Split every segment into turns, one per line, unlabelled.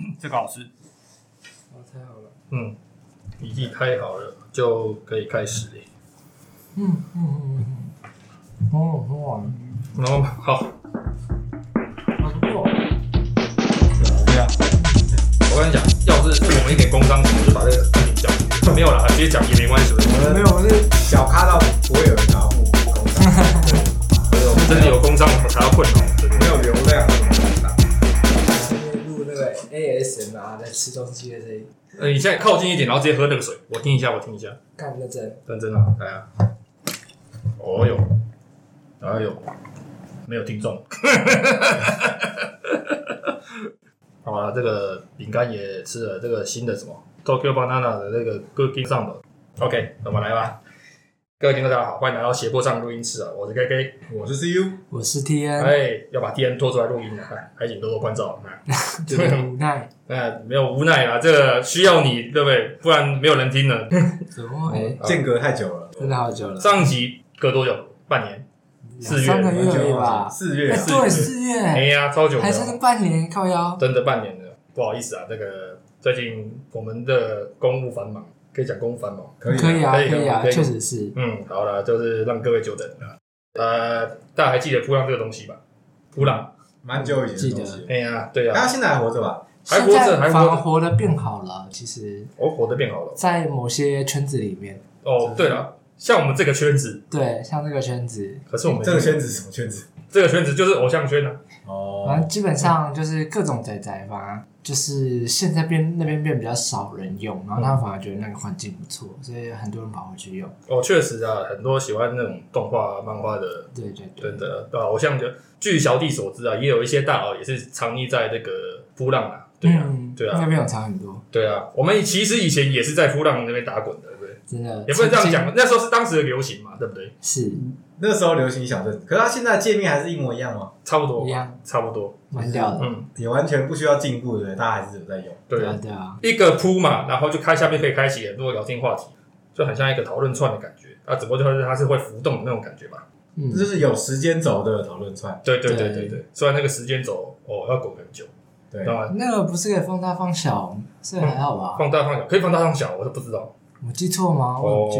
这个好吃。
哦，太好了。
嗯，笔记开好了就可以开始了。
嗯嗯嗯嗯。哦，很好玩。
然后好，
还不错。
对啊，
我跟你讲，要是我们一点工商我就把这个事情讲。没有啦，直接讲也没关系。
没有，我是小咖到不会有人拿不工商，
对，我们真的有工商，我们才要混哦。
ASMR 在吃东西的声音，
呃，你现在靠近一点，然后直接喝那个水，我听一下，我听一下。
干认真。
认真啊，来啊！哦哟，哎呦，没有听众。好了，这个饼干也吃了，这个新的什么 Tokyo Banana 的那个 Cookie 上的。OK，那么来吧。各位听众大家好，欢迎来到斜坡上录音室啊！我是 K K，
我是 CU，
我是 T N，
哎，要把 T N 拖出来录音了，哎，还请多多关照。哎，
这个无奈，
哎，没有无奈啊，这个需要你，对不对？不然没有人听了。
怎么会？
间隔太久了，
真的好久了，
上集隔多久？半年？四月？
三个月而已吧？
四月？
哎，对，四月。
哎呀，超久的，
还是半年靠腰，
真的半年了。不好意思啊，这个最近我们的公务繁忙，可以讲公务繁忙。
可以
可以啊，
可以
可以啊，确实是。
嗯，好了，就是让各位久等了。呃，大家还记得扑浪这个东西吧？扑浪，
蛮久以前的东西。
哎呀，对呀，
他现在还活着吧？
还活着，还活着，
活得变好了，其实，
我活得变好了。
在某些圈子里面，
哦，对了，像我们这个圈子，
对，像这个圈子，
可是我们
这个圈子是什么圈子？
这个圈子就是偶像圈啊。
反
哦，
正基本上就是各种仔仔吧，就是现在变那边变比较少人用，然后他们反而觉得那个环境不错，所以很多人跑回去用。
哦，确实啊，很多喜欢那种动画、漫画的，
对对对，
真的对吧？偶像就据小弟所知啊，也有一些大佬也是藏匿在这个扑浪啊。对啊，
嗯
对啊
那边有藏很多，
对啊，我们其实以前也是在扑浪那边打滚的，对不对？
真的
也不能这样讲，那时候是当时的流行嘛，对不对？
是
那时候流行小镇子，可是它现在界面还是一模一样吗？
差不多
一，样，
差不多。
蛮屌的。
嗯，
也完全不需要进步的，大家还是有在用。
对
啊，对啊，
一个铺嘛，然后就开下面可以开启很多聊天话题，就很像一个讨论串的感觉。啊，只不过就是它是会浮动的那种感觉吧。
嗯
这，就是有时间轴的讨论串。
对对对
对
对对，虽然那个时间轴哦要滚很久，
对，
当然
那个不是可以放大放小，这个还好吧？
放大放小可以放大放小，我都不知道。
我记错吗？我记。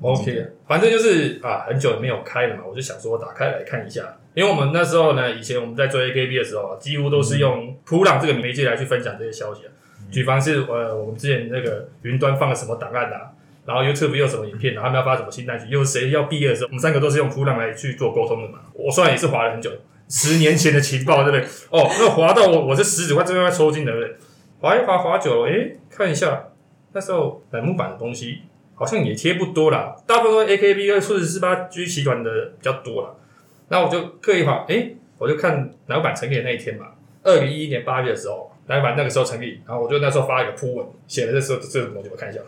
OK，反正就是啊，很久没有开了嘛，我就想说打开来看一下。因为我们那时候呢，以前我们在追 AKB 的时候啊，几乎都是用普朗这个媒介来去分享这些消息啊。举方是呃，我们之前那个云端放了什么档案啊，然后 YouTube 又有什么影片啊，他们要发什么新单曲，又是谁要毕业的时候，我们三个都是用普朗来去做沟通的嘛。我虽然也是滑了很久，十年前的情报，对不对？哦，那滑到我我这食指快这边快抽筋了，对不对？滑一滑滑久了，诶，看一下那时候乃木板的东西。好像也贴不多啦，大部分都 AKB 跟数字四八 G 集团的比较多啦。那我就刻意滑，诶，我就看老板成立的那一天嘛，二零一一年八月的时候，老板那个时候成立，然后我就那时候发一个铺文，写了这时候这种东西，我看一下。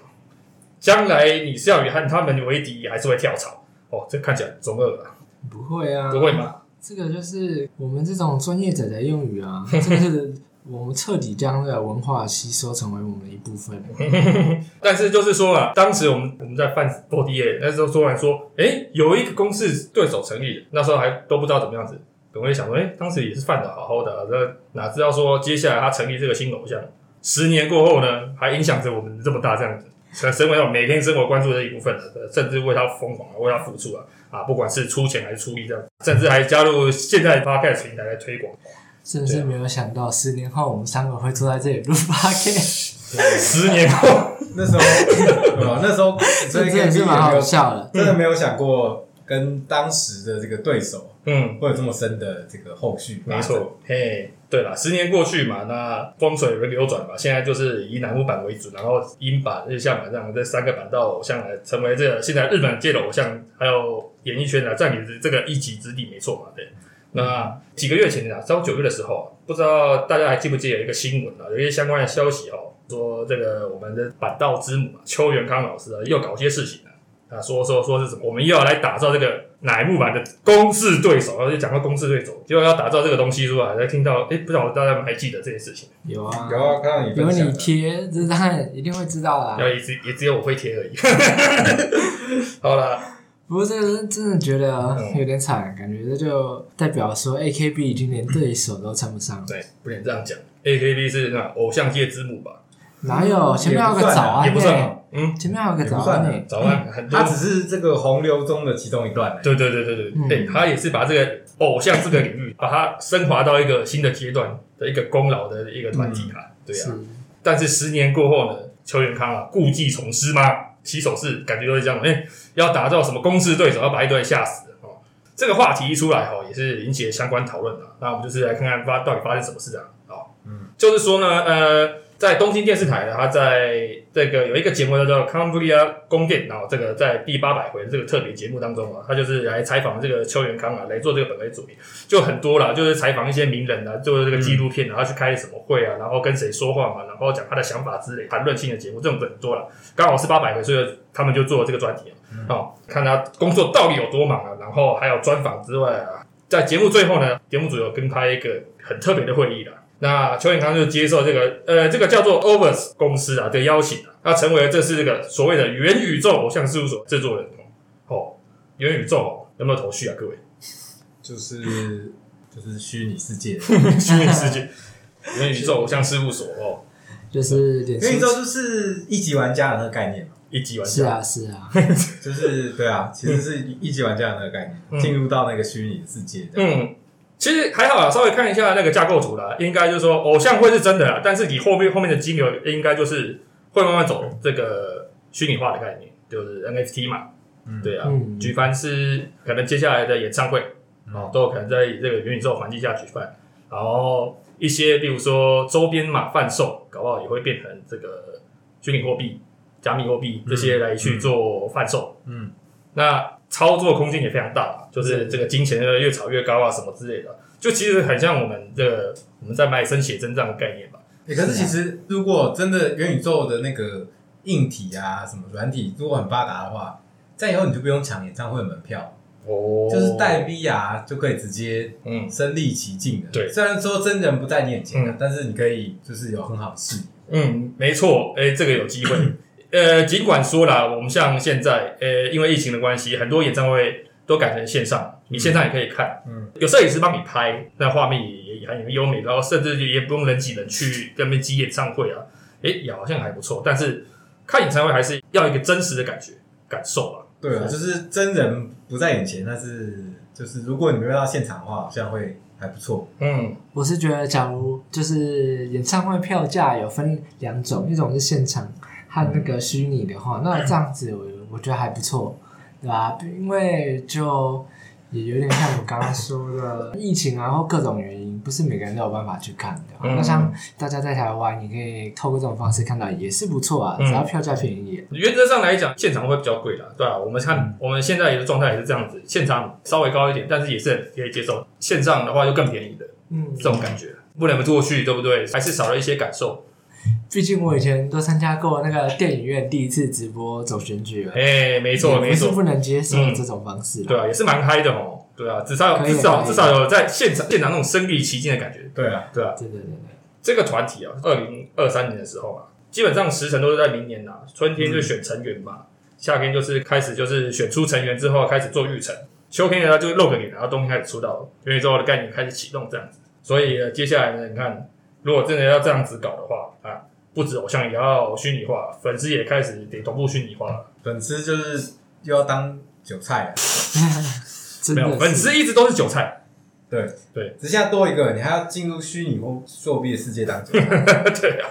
将来你是要与和他们为敌，还是会跳槽？哦，这看起来中二啊，
不会啊，
不会吗？
这个就是我们这种专业者的用语啊，这个是我们彻底将这个文化吸收成为我们的一部分。
但是就是说啊，当时我们我们在犯 4D 那时候突然说，诶，有一个公司对手成立了，那时候还都不知道怎么样子。我也想说，诶，当时也是犯的好好的、啊，那哪知道说接下来他成立这个新偶像，十年过后呢，还影响着我们这么大这样子。成为我每天生活关注的一部分甚至为他疯狂啊，为他付出啊啊，不管是出钱还是出力这样，甚至还加入现在 podcast 平台来推广。
真的是没有想到，十年后我们三个会坐在这里录 podcast，
十年后，
那时候，对吧？那时候
这真的是蛮好笑的。
真的没有想过跟当时的这个对手
嗯，
会有这么深的这个后续。
没，错，嘿，对了，十年过去嘛，那风水轮流转嘛，现在就是以南木板为主，然后英版、日向版这样这三个版道偶像来成为这个现在日本界的偶像，还有演艺圈啊占领这个一己之地，没错嘛，对。那几个月前啊，到九月的时候啊，不知道大家还记不记得有一个新闻啊，有一些相关的消息哦，说这个我们的板道之母啊邱元康老师啊，又搞些事情啊。啊，说说说是什么？我们又要来打造这个乃木坂的公式对手，然后就讲到公式对手，结果要打造这个东西出来，才听到，哎，不知道大家还记得这件事情？
有啊，
有啊，看到你
有你贴，这当然一定会知道啦。
要也只也只有我会贴而已。好了，
不过这个真的觉得
嗯
有点惨，感觉这就代表说 AKB 已经连对手都称不上了。
对，不能这样讲。AKB 是那偶像界之母吧？
哪有？前面还有个早安
也不算嗯，
前面还有个早安呢。
早安很多
它只是这个洪流中的其中一段、欸。
对对对对对，
嗯
对，他也是把这个偶像这个领域，把它升华到一个新的阶段的一个功劳的一个团体啊，对啊。
是，
但是十年过后呢，邱元康啊，故技重施吗？起手式感觉都是这样，哎、要打造什么攻势对手，要把一堆吓死哦。这个话题一出来哦，也是引起了相关讨论的。那我们就是来看看发到底发生什么事啊？哦，
嗯，
就是说呢，呃，在东京电视台呢，它在这个有一个节目叫做《康布利亚宫殿》，然后这个在第八百回的这个特别节目当中啊，他就是来采访这个邱元康啊，来做这个本位主义，就很多啦，就是采访一些名人啊，做这个纪录片啊，他去开什么会啊，然后跟谁说话嘛，然后讲他的想法之类，谈论性的节目，这种很多了。刚好是八百回，所以他们就做了这个专题啊，哦，看他工作到底有多忙啊，然后还有专访之外啊，在节目最后呢，节目组有跟他一个很特别的会议啦。那邱永康就接受这个呃，这个叫做 Overs 公司啊的邀请啊，他成为这是这个所谓的元宇宙偶像事务所制作人哦。元宇宙哦，有没有头绪啊，各位？
就是就是虚拟世界，
虚拟世界，元宇宙偶像事务所哦，
就是
元宇宙就是一级玩家的那个概念嘛，
一级玩家。
是啊是啊，
就是对啊，其实是一级玩家的那个概
嗯。
念，进入到那个虚拟世界的。
嗯，其实还好啊，稍微看一下那个架构图啦，应该就是说偶像会是真的啦，但是你后面后面的金流应该就是会慢慢走这个虚拟化的概念，就是 NFT 嘛，
嗯。
对啊，
嗯。
举凡是可能接下来的演唱会哦，都有可能在这个元宇宙环境下举办，然后一些比如说周边嘛贩售，搞不好也会变成这个虚拟货币、加密货币这些来去做贩售，
嗯，
那操作空间也非常大，就是这个金钱越炒越高啊，什么之类的，就其实很像我们的我们在卖生写真这样的概念吧。
欸可是其实如果真的元宇宙的那个硬体啊，什么软体如果很发达的话，在以后你就不用抢演唱会门票，
哦。
就是带 VR 就可以直接
嗯。
身临其境的。
对。
虽然说真人不在你眼前啊
嗯，
但是你可以就是有很好的视野。
嗯，没错，哎、这个有机会。呃，尽管说啦，我们像现在，呃，因为疫情的关系，很多演唱会都改成线上，你线上也可以看，
嗯，
有摄影师帮你拍，那画面也也很优美，然后甚至也不用人挤人去跟那边挤演唱会啊，哎、也好像还不错。但是看演唱会还是要一个真实的感觉感受啊。
对啊，就是真人不在眼前，但是就是如果你没有到现场的话，好像会还不错。
嗯，
我是觉得，假如就是演唱会票价有分两种，一种是现场和那个虚拟的话，那这样子我我觉得还不错，对吧？因为就也有点像我刚刚说的疫情啊，或各种原因，不是每个人都有办法去看的。
嗯
那像大家在台湾，你可以透过这种方式看到，也是不错啊，
嗯
只要票价便宜。
原则上来讲，现场会比较贵啦，对啊、我们看、我们现在的状态也是这样子，现场稍微高一点，但是也是可以接受。线上的话就更便宜的
嗯，
这种感觉，不能过去，对不对？还是少了一些感受。
毕竟我以前都参加过那个电影院第一次直播走选举了，
哎、没错
也
没错，
不是不能接受
嗯
这种方式啦。
对啊，也是蛮嗨的哦。对啊，至少至少至少有在现场现场那种身临其境的感觉。
对啊，
对啊，
对对对对。
这个团体啊，二零二三年的时候啊，基本上时程都是在明年呐、春天就选成员嘛，夏天就是开始就是选出成员之后开始做预成，秋天呢就露个脸，然后冬天开始出道，元宇宙的概念开始启动这样子。所以呢接下来呢，你看，如果真的要这样子搞的话啊，不止偶像也要虚拟化，粉丝也开始得同步虚拟化了。
粉丝就是又要当韭菜 了。
没有，
真的是
粉丝一直都是韭菜。
对
对，
只现在多一个，你还要进入虚拟货货币的世界当韭菜。
对啊，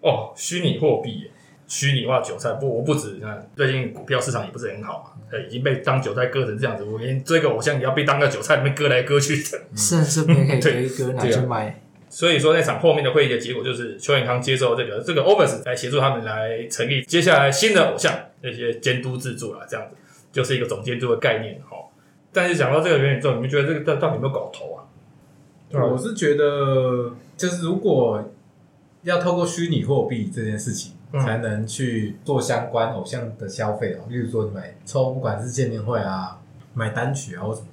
哦，虚拟货币耶，虚拟化韭菜不，我不止，你看最近股票市场也不是很好嘛，呃，已经被当韭菜割成这样子，我连追个偶像也要被当个韭菜里面割来割去的。
甚至别可以割一割拿
对啊
去卖。
所以说那场后面的会议的结果就是邱永康接受这个这个 Overs 来协助他们来成立接下来新的偶像那些监督制作啦，这样子就是一个总监督的概念哈。但是讲到这个元宇宙，你们觉得这个到到底有没有搞头啊？
对我是觉得，就是如果要透过虚拟货币这件事情，才能去做相关偶像的消费哦，例如说你买抽，不管是见面会啊、买单曲啊或什么，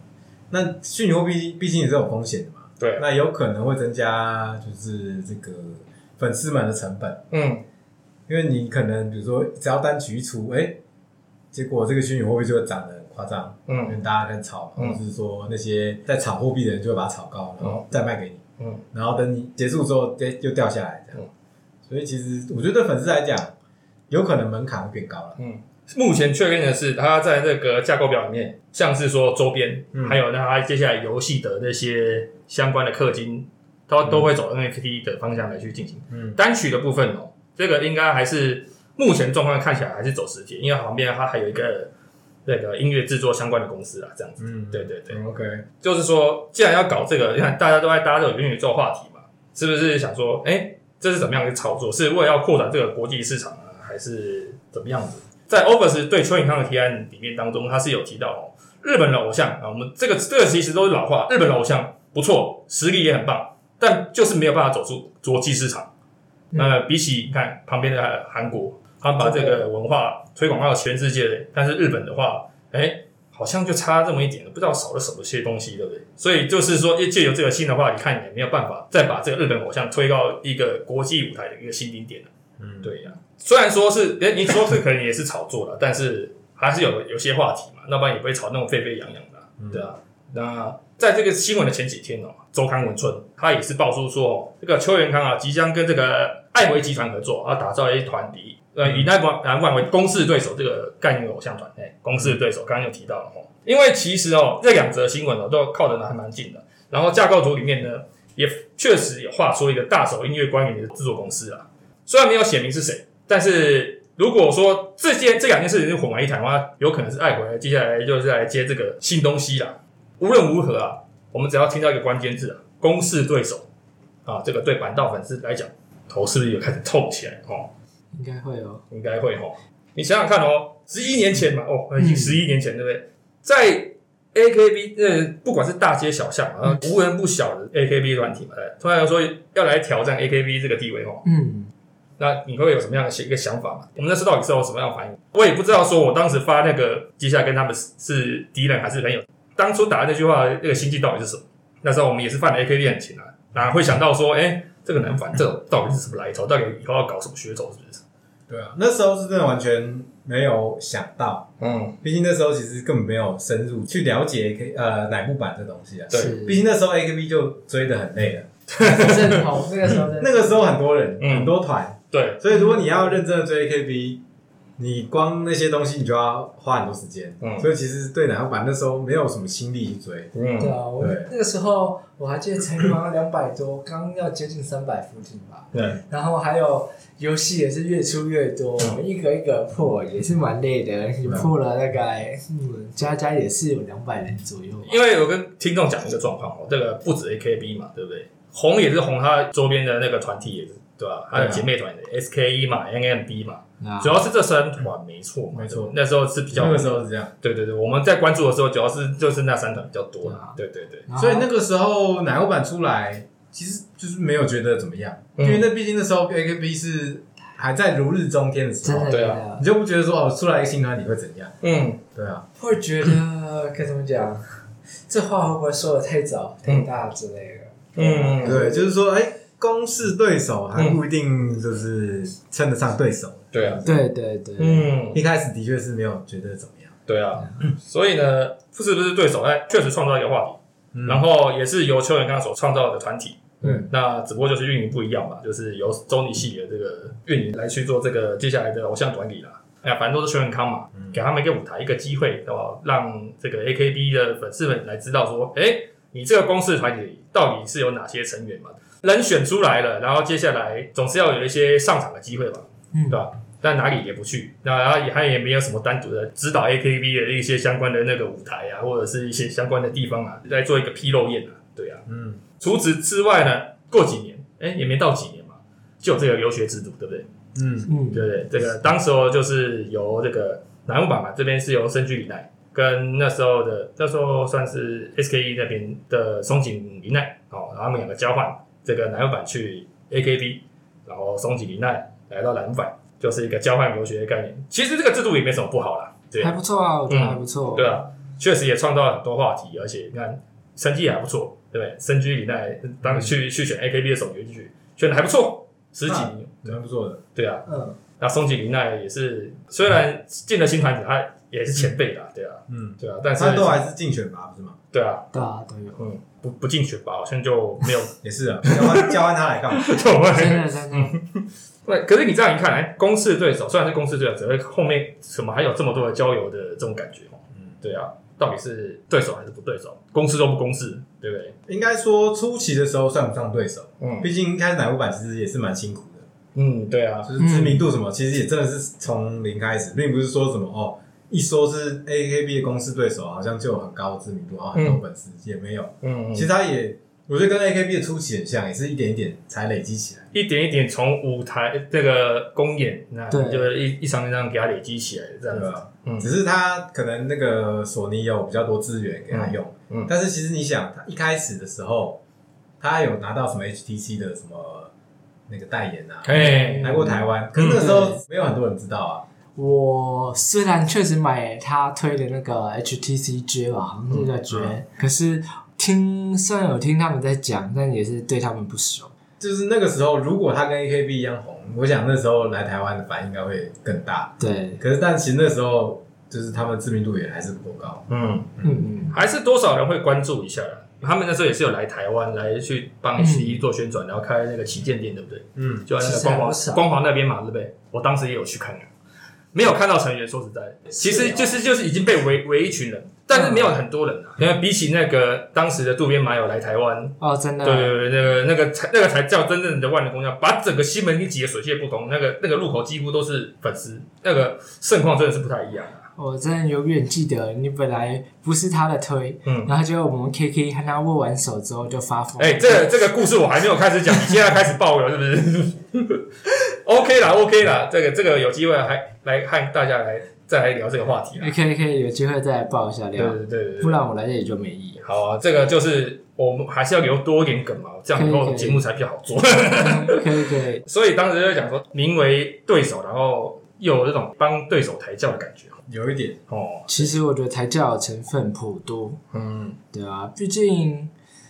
那虚拟货币毕竟也是有风险的嘛，
对，
那有可能会增加就是这个粉丝们的成本，
嗯，
因为你可能比如说只要单曲一出，哎、结果这个虚拟货币就会涨得很夸张，
嗯
因为大家开始炒或者是说那些在炒货币的人就会把它炒高，然后再卖给你。
嗯，
然后等你结束之后，哎，又掉下来这样
嗯。
所以其实我觉得对粉丝来讲，有可能门槛会变高了。
嗯，目前确认的是，它在这个架构表里面，像是说周边，
嗯
还有那它接下来游戏的那些相关的氪金，都都会走 NFT 的方向来去进行。
嗯
单曲的部分哦，这个应该还是目前状况看起来还是走实体，因为旁边它还有一个那个音乐制作相关的公司啊，这样子。
嗯，
对对对，
嗯，OK，
就是说，既然要搞这个，你看大家都在搭这个元宇宙话题嘛，是不是想说，哎、这是怎么样的操作？是为了要扩展这个国际市场啊，还是怎么样子？在 Office 对邱永康的提案里面当中，他是有提到哦，日本的偶像啊，我们这个这个其实都是老话，日本的偶像不错，实力也很棒，但就是没有办法走出国际市场。
嗯
呃，比起你看旁边的韩国，他们把这个文化推广到全世界，但是日本的话，哎、好像就差这么一点了，不知道少了什么些东西，对不对？所以就是说，借由这个新的话你，看也没有办法再把这个日本偶像推到一个国际舞台的一个新顶点了。
嗯，
对呀、虽然说是，哎、你说是可能也是炒作了，但是还是有有些话题嘛，要不然也不会炒那种沸沸扬扬的啊、对啊。那在这个新闻的前几天哦，周刊文春他也是爆出说，哦这个邱元康啊，即将跟这个艾维集团合作，啊，打造一团体呃以那南南万为公式对手这个概念偶像团，哎、公式对手刚刚有提到了哦，因为其实哦这两则新闻哦都靠得还蛮近的，然后架构图里面呢也确实也画出一个大手音乐关联的制作公司啊，虽然没有写明是谁，但是如果说这件这两件事情是混为一谈的话，有可能是爱回来，接下来就是来接这个新东西啦。无论如何啊，我们只要听到一个关键字啊，公式对手啊，这个对板道粉丝来讲，头是不是有开始痛起来哦？
应该会哦。
应该会哦。你想想看哦，十一年前嘛，哦，已经十一年前，对不对？在 AKB 呃，不管是大街小巷啊，无人不晓的 AKB 团体嘛，对突然说要来挑战 AKB 这个地位哦，
嗯，
那你会有什么样的一个想法嘛？我们那时候到底是有什么样的反应？我也不知道，说我当时发那个接下来跟他们是是敌人还是朋友，当初打的那句话那个心境到底是什么？那时候我们也是犯了 AKB 很情啊，哪会想到说，哎、这个男反这种到底是什么来头？到底以后要搞什么噱头？是不是？
对啊，那时候是真的完全没有想到，
嗯，
毕竟那时候其实根本没有深入去了解 A K 呃乃木板这东西啊。
对
是
毕竟那时候 A K B 就追得很累了，
那个时候
那个时候很多人、
嗯
很多团，
对，
所以如果你要认真的追 A K B，你光那些东西你就要花很多时间。
嗯
所以其实对乃木坂那时候没有什么心力去追。
嗯
对啊，我那个时候我还记得才刚两百多，刚要接近三百附近吧。
对，
然后还有游戏也是越出越多，一个一个破也是蛮累的，也破了大概嗯加加也是有两百人左右。
因为我跟听众讲一个状况哦，这个不止 AKB 嘛，对不对？红也是红，他周边的那个团体也是，对吧？还有姐妹团 SKE 嘛，NMB 嘛，
啊。
主要是这三团没错嘛，
没错。
那时候是比较
那个时候是这样，
对对对，我们在关注的时候，主要是就是那三团比较多
啦。啊。
对对对，
所以那个时候奶油版出来，其实就是没有觉得怎么样，
嗯。
因为那毕竟那时候 A K B 是还在如日中天的时候。
对啊。
你就不觉得说哦，出来一个新团你会怎样？
嗯，
对啊，
会觉得 该怎么讲？这话会不会说的太早、太大之类的？
嗯。
对，就是说，哎，公式对手还不一定就是称得上对手。
对啊，
对对对，
嗯，
一开始的确是没有觉得怎么样，
对啊，所以呢，是不是对手？哎，确实创造一个话题，
嗯
然后也是由邱元刚所创造的团体。
嗯，
那只不过就是运营不一样嘛，就是由周尼系的这个运营来去做这个接下来的偶像管理啦。哎呀，反正都是邱元康嘛，
嗯
给他们一个舞台，一个机会，对吧？让这个 AKB 的粉丝们来知道说，哎，你这个公司团体到底是有哪些成员嘛？人选出来了，然后接下来总是要有一些上场的机会吧，
嗯
对吧？但哪里也不去，那然后也他也没有什么单独的指导 AKB 的一些相关的那个舞台啊，或者是一些相关的地方啊，来做一个披露宴啊，对啊。
嗯，
除此之外呢，过几年，哎、也没到几年嘛，就有这个留学制度，对不对？
嗯，
嗯，
对不对？这个当时候就是由这个南木坂嘛，这边是由深居里奈跟那时候的那时候算是 SKE 那边的松井里奈哦，然后他们两个交换，这个南木坂去 AKB，然后松井里奈来到南木坂，就是一个交换留学的概念。其实这个制度也没什么不好啦，对
还不错啊，我觉得还不错。
对啊，确实也创造了很多话题，而且你看成绩也还不错，对不对？深居里奈当去去选 AKB 的首角去选的还不错，十几名，
蛮不错的。
对啊。
嗯，
那松井里奈也是，虽然进了新团体，他也是前辈啦，对啊，
嗯，
对啊，但是
他都还是竞选吧，不是吗？
对啊，
对啊，都有。
不不进选拔，好像就没有
也是啊，交换交换他来干嘛？
就
真
会
的真的，
对。可是你这样一看，哎，公式对手虽然是公式对手，只会后面怎么还有这么多的交友的这种感觉哦？
嗯
对啊，到底是对手还是不对手？公式都不公式，对不对？
应该说初期的时候算不上对手，
嗯
毕竟一开始乃木坂其实也是蛮辛苦的，
嗯，对啊，
就是知名度什么，其实也真的是从零开始，并不是说什么哦，一说是 AKB 的公司对手，好像就有很高的知名度，然后很多粉丝，也没有。
嗯，
其实他也，我觉得跟 AKB 的初期很像，也是一点一点才累积起来。
一点一点从舞台这个公演，那
对
就是一一场一场给他累积起来，这样子。嗯
只是他可能那个索尼有比较多资源给他用，
嗯嗯
但是其实你想，他一开始的时候，他有拿到什么 HTC 的什么那个代言啊，
哎，
来过台湾，可是那个时候没有很多人知道啊。
我虽然确实买他推的那个 HTC J 吧，好像是叫 J，、
嗯
可是听虽然有听他们在讲，但也是对他们不熟。
就是那个时候，如果他跟 AKB 一样红，我想那时候来台湾的反应应该会更大。
对，
可是，但其实那时候就是他们知名度也还是不够高。
嗯，
嗯嗯，
还是多少人会关注一下啦。他们那时候也是有来台湾来去帮 H 一做宣传，然后开那个旗舰店，对不对？
嗯，
就在那个光华光华那边嘛，对不对？我当时也有去看啊，没有看到成员，说实在，其实就是就是已经被围围一群人，但是没有很多人啊。因为比起那个当时的渡边麻友来台湾，
哦，真的，
对对对，那个那个才那个才叫真正的万人空巷，把整个西门町挤得水泄不通，那个那个路口几乎都是粉丝，那个盛况真的是不太一样啊。
我真的永远记得，你本来不是他的推，
嗯
然后结果我们 KK 和他握完手之后就发疯。
哎、这个这个故事我还没有开始讲，你现在开始爆了是不是？OK 啦，OK 啦，这个这个有机会还来和大家来再来聊这个话题啦。
可以可以有机会再来爆一下
对
料，
对对对对，
不然我来这里就没意义。
好啊，这个就是我们还是要留多一点梗嘛，这样以后节目才比较好做。
可以可以，
所以当时就讲说，名为对手，然后又有这种帮对手抬轿的感觉。
有一点，
哦。
其实我觉得抬轿的成分颇多，
嗯，
对啊，毕竟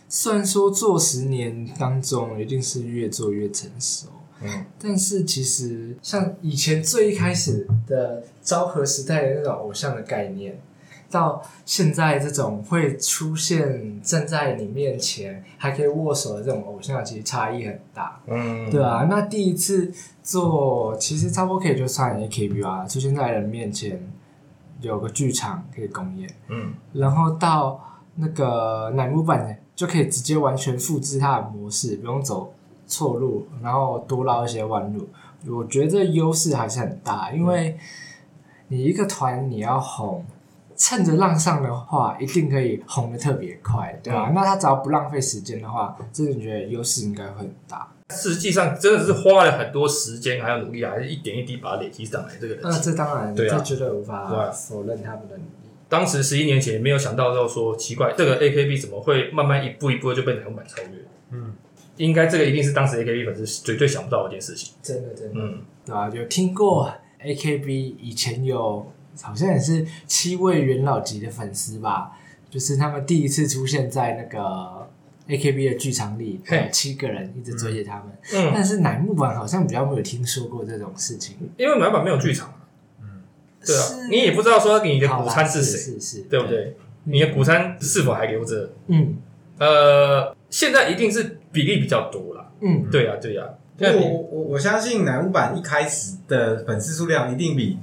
虽然说做十年当中一定是越做越成熟，
嗯，
但是其实像以前最一开始的昭和时代的那种偶像的概念，到现在这种会出现站在你面前还可以握手的这种偶像，其实差异很大。
嗯，
对啊，那第一次做其实差不多可以就算 AKB 啊，出现在人面前，有个剧场可以公演，
嗯，
然后到那个乃木坂就可以直接完全复制它的模式，不用走错路，然后多绕一些弯路。我觉得优势还是很大，因为你一个团你要红，趁着浪上的话，一定可以红的特别快，对吧、那他只要不浪费时间的话，真的觉得优势应该会很大。
实际上真的是花了很多时间还有努力，还是一点一滴把它累积上来这个人
那、这当然，
对啊
这绝对无法否认他们的努力。
当时十一年前没有想到，到说奇怪，这个 AKB 怎么会慢慢一步一步就被乃木坂超越？
嗯，
应该这个一定是当时 AKB 粉丝绝对想不到的一件事情。
真的，真的，
嗯，
对吧、有听过 AKB 以前有好像也是七位元老级的粉丝吧，就是他们第一次出现在那个 AKB 的剧场里，有七个人一直追着他们。
嗯，
但是乃木坂好像比较没有听说过这种事情。
因为乃木坂没有剧场嘛，对啊，你也不知道说你的午餐是
是
谁，
是是，
对不？对？你的午餐是否还留着？
嗯
呃，现在一定是比例比较多了。
嗯，
对啊、对呀、
不过我我我相信乃木坂一开始的粉丝数量一定比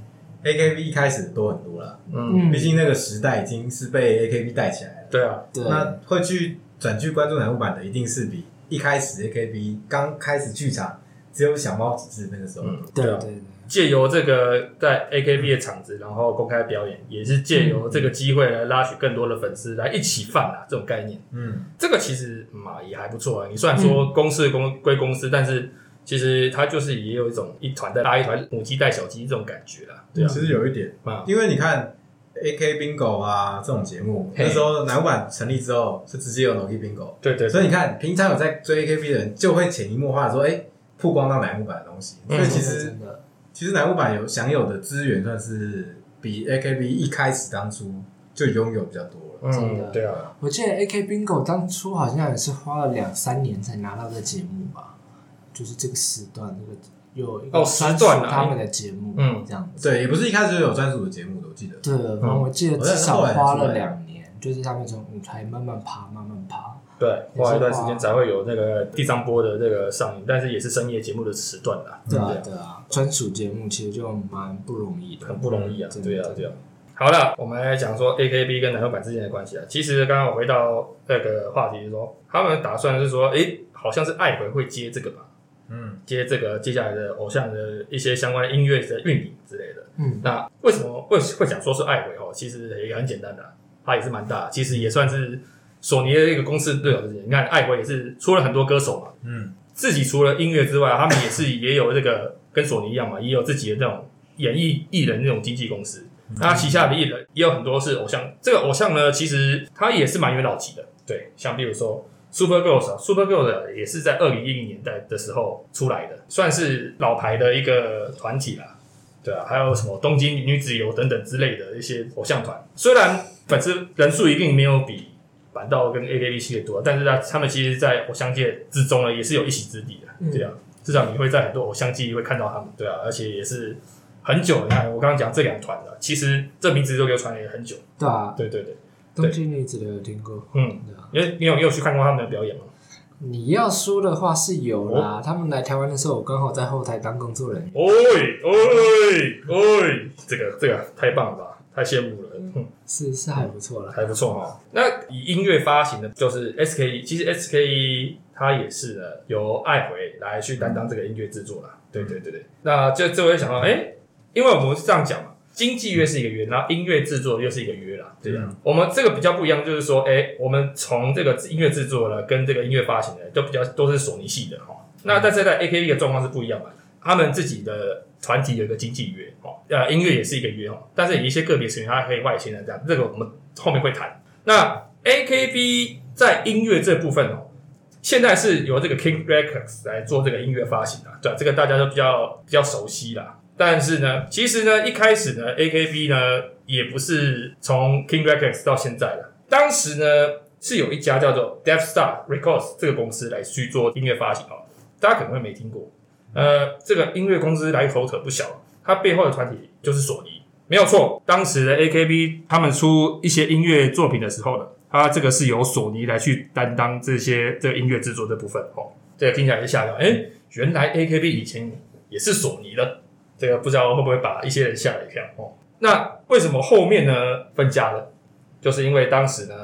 AKB 一开始多很多了，
嗯，
嗯，
毕竟那个时代已经是被 AKB 带起来了。
对啊，
对，
那会去转去关注乃木坂的，一定是比一开始 AKB 刚开始剧场只有小猫几只那个时候。
嗯，啊，
对对对，
借由这个在 AKB 的场子，然后公开表演，也是借由这个机会来拉取更多的粉丝来一起放啊，这种概念，
嗯，
这个其实嘛也还不错啊。你虽然说公司公归公司，但是其实它就是也有一种一团在拉一团，母鸡带小鸡这种感觉啦，对啊。
其，实有一点，
啊，
因为你看 AK Bingo 啊这种节目，那时候乃木坂成立之后是直接有 Noki Bingo，
对对，
所以你看平常有在追 AKB 的人就会潜移默化地说，哎、曝光到乃木坂的东西。
嗯。
所以其实
真的，
其实乃木坂有享有的资源算是比 AKB 一开始当初就拥有比较多了。
真的。
嗯，对啊，
我记得 AK Bingo 当初好像也是花了两三年才拿到这节目吧，就是这个时段这个有一个
哦时
专属他们的节目，
嗯。
这样子。
对，也不是一开始就有专属的节目记得。
对，反正我记得至少花了两年，就是他们从舞台慢慢爬，慢慢爬。
对，花一段时间才会有那个第三波的这个上映，但是也是深夜节目的时段啦，
对啊
嗯，
对啊，专属节目其实就蛮不容易的，
很不容易啊，对啊，对啊。好了，我们来讲说 AKB 跟男优版之间的关系啊。其实刚刚我回到那个话题，是说他们打算是说，诶，好像是爱回会接这个吧，
嗯，
接这个接下来的偶像的一些相关的音乐的运营之类的。
嗯，
那为什么会会讲说是爱回哦？其实也很简单的啊、它也是蛮大的，其实也算是索尼的一个公司对手之间。你看爱回也是出了很多歌手嘛，
嗯，
自己除了音乐之外，他们也是也有这个跟索尼一样嘛，也有自己的那种演艺艺人那种经纪公司。那他旗下的艺人也有很多是偶像，这个偶像呢，其实他也是蛮元老级的。对，像比如说 Super Girls 啊，Super Girls 也是在二零一零年代的时候出来的，算是老牌的一个团体啦。对啊，还有什么东京女子游等等之类的一些偶像团，虽然粉丝人数一定没有比板道跟 AKB 系列多，但是他他们其实，在偶像界之中呢，也是有一席之地的。
嗯
对啊，至少你会在很多偶像季会看到他们。对啊，而且也是很久。你看我刚刚讲这两团的，其实这名字都流传了也很久。
对啊，
对对对，
东京女子的有听过，
嗯，
对啊。
因为你有你有去看过他们的表演吗？
你要说的话是有
哦
啦，他们来台湾的时候，我刚好在后台当工作人员。
哦哦哦，这个这个太棒了吧，太羡慕了。嗯
是是还不错啦。
还不错哈。那以音乐发行的，就是 SKE，其实 SKE 它也是呢由爱回来去担当这个音乐制作啦。对对对对，那这这我也想到，哎、因为我们是这样讲嘛，经纪约是一个约，然后音乐制作又是一个约啦，对啊。
嗯
我们这个比较不一样，就是说，哎、我们从这个音乐制作呢，跟这个音乐发行的，都比较都是索尼系的哈。那但是在 AKB 的状况是不一样的，他们自己的团体有一个经纪约哦，呃，音乐也是一个约哦，但是有一些个别成员他可以外签的这样，这个我们后面会谈。那 AKB 在音乐这部分哦，现在是由这个 King Records 来做这个音乐发行的，对，这个大家都比较比较熟悉啦。但是呢，其实呢，一开始呢，AKB 呢也不是从 King Records 到现在的，当时呢是有一家叫做 Death Star Records 这个公司来去做音乐发行哦，大家可能会没听过。呃，这个音乐公司来头可不小，它背后的团体就是索尼，没有错。当时的 AKB 他们出一些音乐作品的时候呢，它这个是由索尼来去担当这些这音乐制作这部分哦。这个听起来就吓到，哎，原来 AKB 以前也是索尼的，这个不知道会不会把一些人吓了一跳哦。那为什么后面呢分家了？就是因为当时呢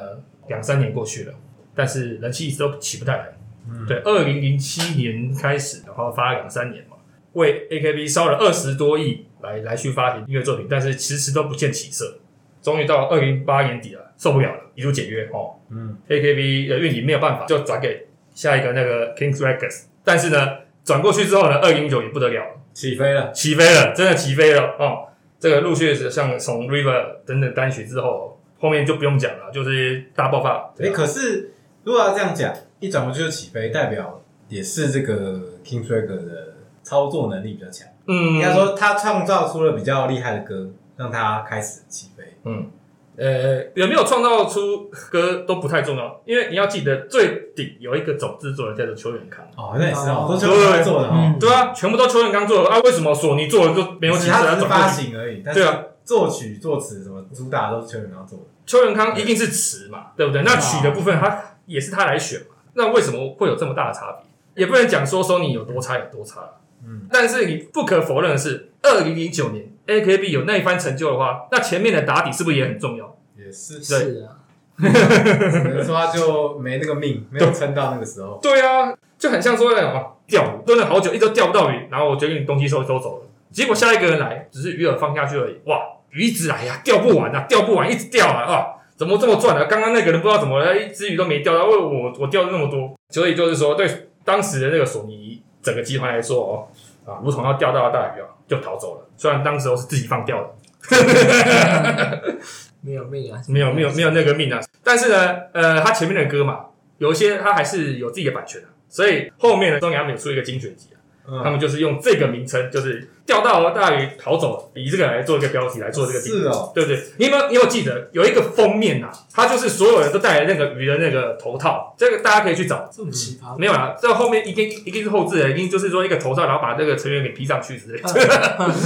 两三年过去了，但是人气一直都起不太来。嗯对，二零零七年开始，然后发了两三年嘛，为 AKB 烧了二十多亿来来去发行音乐作品，但是迟迟都不见起色。终于到二零八年底了，受不了了，一路解约哦。
嗯
，AKB 的运营没有办法，就转给下一个那个 Kings Records。但是呢，转过去之后呢，二零一九也不得了了，
起飞了，
起飞了，真的起飞了哦！这个陆续是像从 River 等等单曲之后，后面就不用讲了，就是大爆发。
哎、可是如果要这样讲，一转过去就起飞，代表也是这个 King Tracker 的操作能力比较强。
嗯，
应该说他创造出了比较厉害的歌，让他开始起飞。
嗯，呃，有没有创造出歌都不太重要，因为你要记得最顶有一个总制作人叫做邱元康，
哦，那也是哦，
哦
都是他做的
对啊，全部都邱元康做的啊，为什么索尼做的就没有起色？
他只是发行而已，
对啊
作曲、作词什么主打都是邱元康做的。
邱元康一定是词嘛，对不对？那曲的部分他也是他来选嘛，那为什么会有这么大的差别？也不能讲说 Sony 有多差有多差，
嗯，
但是你不可否认的是，二零零九年 AKB 有那一番成就的话，那前面的打底是不是也很重要？
也是，
是啊，
只能说他就没那个命，没有撑到那个时候。
对。啊，就很像说那种啊，钓鱼蹲了好久，一直钓不到鱼，然后我决定东西收收走了，结果下一个人来，只是鱼饵放下去而已，哇，鱼一直来呀、钓不完啊，钓不完，一直钓啊，啊，怎么这么赚啊、刚刚那个人不知道怎么了，一只鱼都没钓到，为我我钓了那么多，所以就是说，对当时的那个索尼整个集团来说哦，啊，如同要钓到的大鱼啊，就逃走了，虽然当时候是自己放掉的。
没有命啊，
没有没有没有那个命啊。但是呢，呃，他前面的歌嘛，有一些他还是有自己的版权的，所以后面呢，中央他们有出一个精选集啊，他们就是用这个名称，就是钓到大鱼逃走，以这个来做一个标题来做这个定义
是哦，
对不对？你有没有你有记得有一个封面呐、它就是所有人都戴了那个鱼的那个头套，这个大家可以去找。
这么奇葩，
没有啦，这后面一定一定是后置的，一定就是说一个头套，然后把这个成员给披上去之类的。
这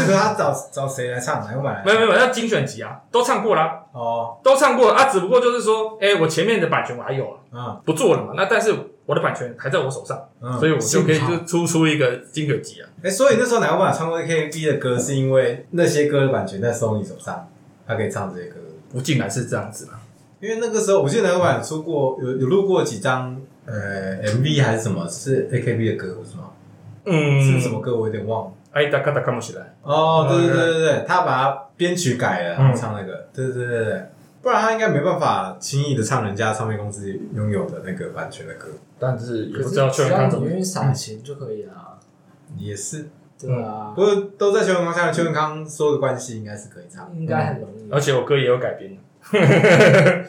个 他找找谁来唱？哪个买？
没有没有，那精选集啊，都唱过啦，
哦，
都唱过了啊，只不过就是说，哎，我前面的版权我还有啊，
嗯
不做了嘛。那但是我的版权还在我手上，
嗯，
所以我就可以就出出一个金曲集啊。
哎，所以那时候哪个版唱过 AKB 的歌，是因为那些歌的版权在 Sony 手上，他可以唱这些歌。
不竟然是这样子嘛？
因为那个时候，我记得哪个版出过有有录过几张呃 MV 还是什么，是 AKB 的歌是吗？
嗯，
是什么歌？我有点忘了。
哎，大家大看不起来。
哦，对对对对对，他把它编曲改了，
嗯
唱那个，对对对对对，不然他应该没办法轻易的唱人家唱片公司拥有的那个版权的歌。
但是也不知道邱
只
元康怎么
愿意撒钱就可以了，
也是，
对啊
不，过都在邱永康下面，邱永康说的关系应该是可以唱。
应该很容易。
而且我歌也有改编，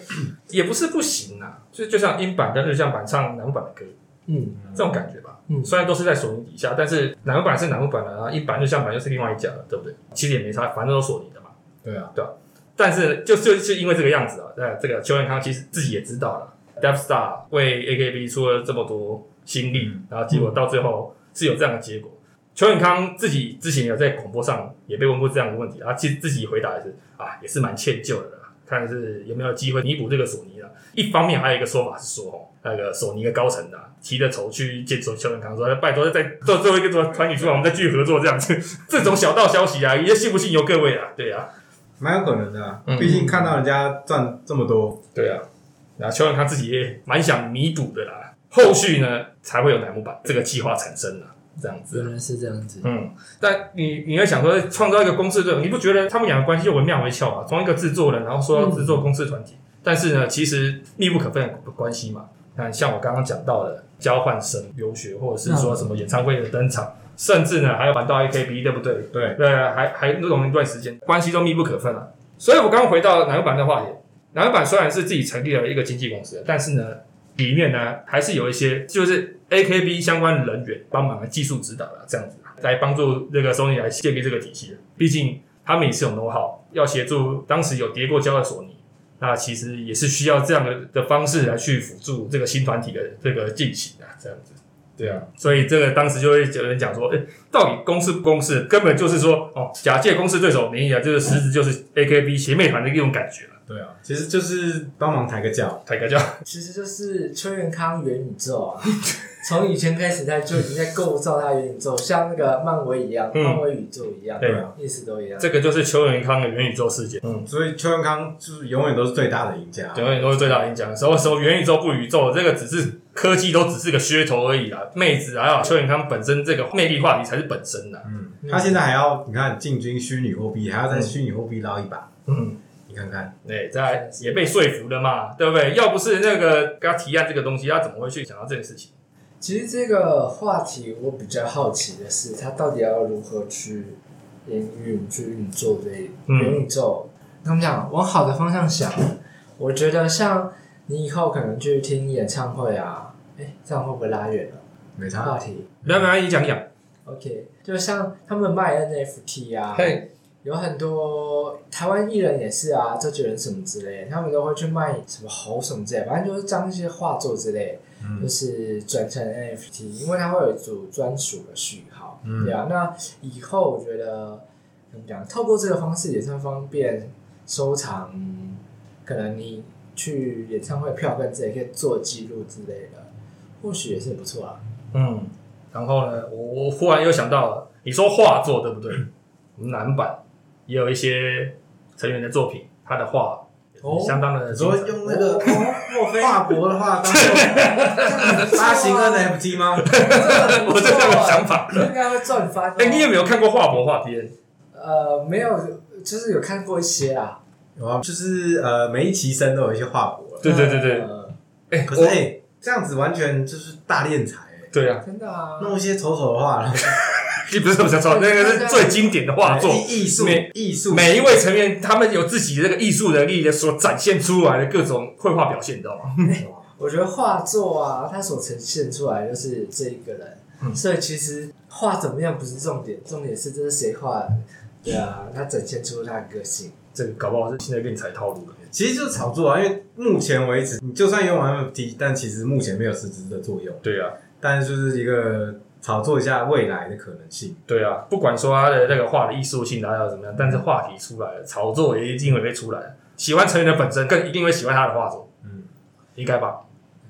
也不是不行啊，就就像英版跟日向版唱南部版的歌，
嗯
这种感觉吧。
嗯
虽然都是在索尼底下，但是南部版是南部版的，然后英版日向版又是另外一家的，对不对？其实也没差，反正都索尼的嘛。
对啊对啊，
但是就就就是因为这个样子啊，那这个邱元康其实自己也知道了 d e a t Star 为 AKB 出了这么多心力，然后结果到最后是有这样的结果。邱永康自己之前有在广播上也被问过这样的问题，他其实自己回答也是啊，也是蛮歉疚的啦，看是有没有机会弥补这个索尼啦。一方面还有一个说法是说，哦，那个索尼的高层啊，提着头去见邱邱元康说，拜托再做最后一个做团体出来，我们再继续合作这样子。这种小道消息啊，也信不信由各位啊，对啊。
蛮有可能的啊，
嗯
毕竟看到人家赚这么多，
对啊，然后邱永康自己也蛮想弥补的啦。后续呢才会有乃木坂这个计划产生了，这样子。
原来是这样子，
嗯，但你你要想说创造一个公司队，你不觉得他们两个关系就惟妙惟肖嘛？从一个制作人，然后说要制作公司团体，但是呢，其实密不可分的关系嘛。看，像我刚刚讲到的交换生留学，或者是说什么演唱会的登场，甚至呢还要玩到 AKB，对不对？
对，
对，还还那种一段时间，关系都密不可分啊。所以我刚刚回到南版的话题，南版虽然是自己成立了一个经纪公司，但是呢，里面呢还是有一些就是 AKB 相关人员帮忙的技术指导啊，这样子来帮助这个 Sony 来建立这个体系的。毕竟他们也是有 know how，要协助当时有叠过胶的索尼。那其实也是需要这样的的方式来去辅助这个新团体的这个进行啊，这样子。对啊，所以这个当时就会有人讲说，哎、到底公司不公司，根本就是说，哦，假借公司对手名义啊，就是实质就是 AKB 邪魅团的一种感觉了。
对啊，其实就是帮忙抬个轿，
抬个叫，
其实就是邱元康元宇宙啊，从以前开始他就已经在构造他的元宇宙，像那个漫威一样，
嗯
漫威宇宙一样，
对
啊
意思都一样。
这个就是邱元康的元宇宙世界，嗯，
所以邱元康就是永远都是最大的赢家。
永远都是最大的影响。什么什么元宇宙不宇宙，这个只是科技都只是个噱头而已啦。妹子还有邱永康本身这个魅力话题才是本身的。
嗯，他现在还要你看进军虚拟货币，还要在虚拟货币捞一把，
嗯，
你看看，
对，在也被说服了嘛，对不对？要不是那个跟他提案这个东西，他怎么会去想到这件事情？
其实这个话题我比较好奇的是，他到底要如何去营运、去运作这
嗯
元宇宙？怎么讲？往好的方向想，我觉得像你以后可能去听演唱会啊，哎，这样会不会拉远了
没差。
话题
来，来，你讲讲。
？OK，就像他们卖 NFT 啊，
嘿，
有很多台湾艺人也是啊，周杰伦什么之类的，他们都会去卖什么猴什么之类，反正就是将一些画作之类，
嗯
就是转成 NFT，因为它会有一组专属的序号，
嗯
对啊。那以后我觉得怎么讲，透过这个方式也算方便收藏，可能你去演唱会票根之类可以做记录之类的，或许也是不错啊。
嗯，然后呢，我我忽然又想到了，你说画作对不对？我们男版也有一些成员的作品，他的画
哦
相当的
你说
精彩。
用那个
莫非
跨国的话当做发行 NFT 吗？
我这样的想法。
应该会赚翻、哦。
哎、你有没有看过画博画片？
呃，没有，就是有看过一些啊。
有啊，就是呃，每一期生都有一些画博了。
对对对对，
呃
哎、
可是哎、这样子完全就是大敛财哎，
对啊，
真的啊。
弄一些丑丑的画，然后
你不是不是错，那个是最经典的画作。
艺 艺术
每
艺术，
每一位成员，他们有自己的这个艺术能力的所展现出来的各种绘画表现，你知道吗？
我觉得画作啊，它所呈现出来就是这一个人
嗯
所以其实画怎么样不是重点，重点是这是谁画的，对啊，他展现出他的个性，
这个搞不好是现在变财套路了。
其实就是炒作啊，因为目前为止，你就算用完 NFT，但其实目前没有实质的作用，
对啊，
但是就是一个炒作一下未来的可能性。
对啊，不管说他的那个画的艺术性达到怎么样，但是话题出来了，炒作也一定会被出来。喜欢成员的本身，更一定会喜欢他的画作，
嗯，
应该吧？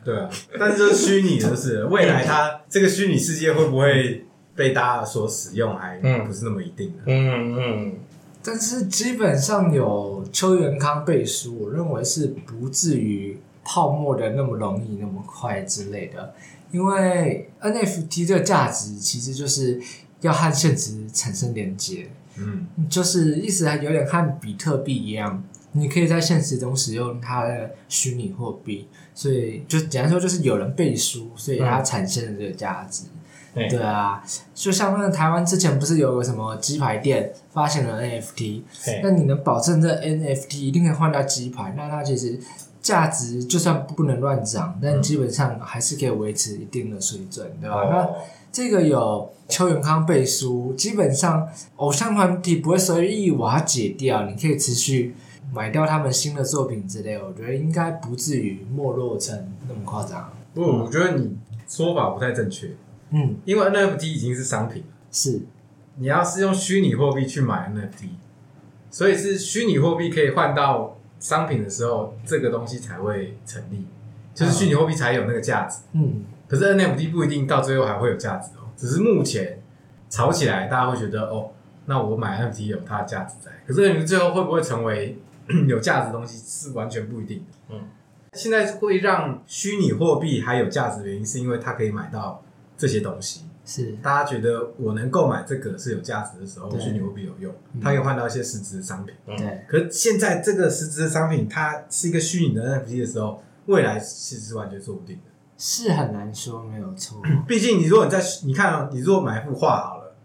对啊，但是就是虚拟的，就 是未来它这个虚拟世界会不会被大家所使用，还
嗯
不是那么一定的。
嗯嗯，
但是基本上有邱元康背书，我认为是不至于泡沫的那么容易、那么快之类的。因为 NFT 这个价值其实就是要和现实产生连接，
嗯，
就是意思还有点和比特币一样，你可以在现实中使用它的虚拟货币，所以就简单说就是有人背书，所以它产生了这个价值。
嗯
对。啊，就像那个台湾之前不是有个什么鸡排店发行了 NFT，那你能保证这 NFT 一定可以换到鸡排，那它其实价值就算不能乱涨，但基本上还是可以维持一定的水准，对吧？那
哦，
这个有邱永康背书，基本上偶像团体不会随意瓦解掉，你可以持续买掉他们新的作品之类，我觉得应该不至于没落成那么夸张。
不，我觉得你说法不太正确，
嗯，
因为 NFT 已经是商品了，
是
你要是用虚拟货币去买 NFT，所以是虚拟货币可以换到商品的时候，这个东西才会成立，就是虚拟货币才有那个价值。
嗯
可是 NFT 不一定到最后还会有价值哦，只是目前炒起来，大家会觉得哦，那我买 NFT 有它的价值在。可是 NFT 最后会不会成为 有价值的东西，是完全不一定的。
嗯，
现在会让虚拟货币还有价值的原因，是因为它可以买到这些东西。
是，
大家觉得我能购买这个是有价值的时候，
对。
虚拟货币有用，
嗯。
它可以换到一些实质的商品。
对，
可是现在这个实质的商品，它是一个虚拟的 NFT 的时候，未来其实是完全说不定的。
是很难说，没有错。
毕竟你如果你在你看哦，你如果买一幅画好了，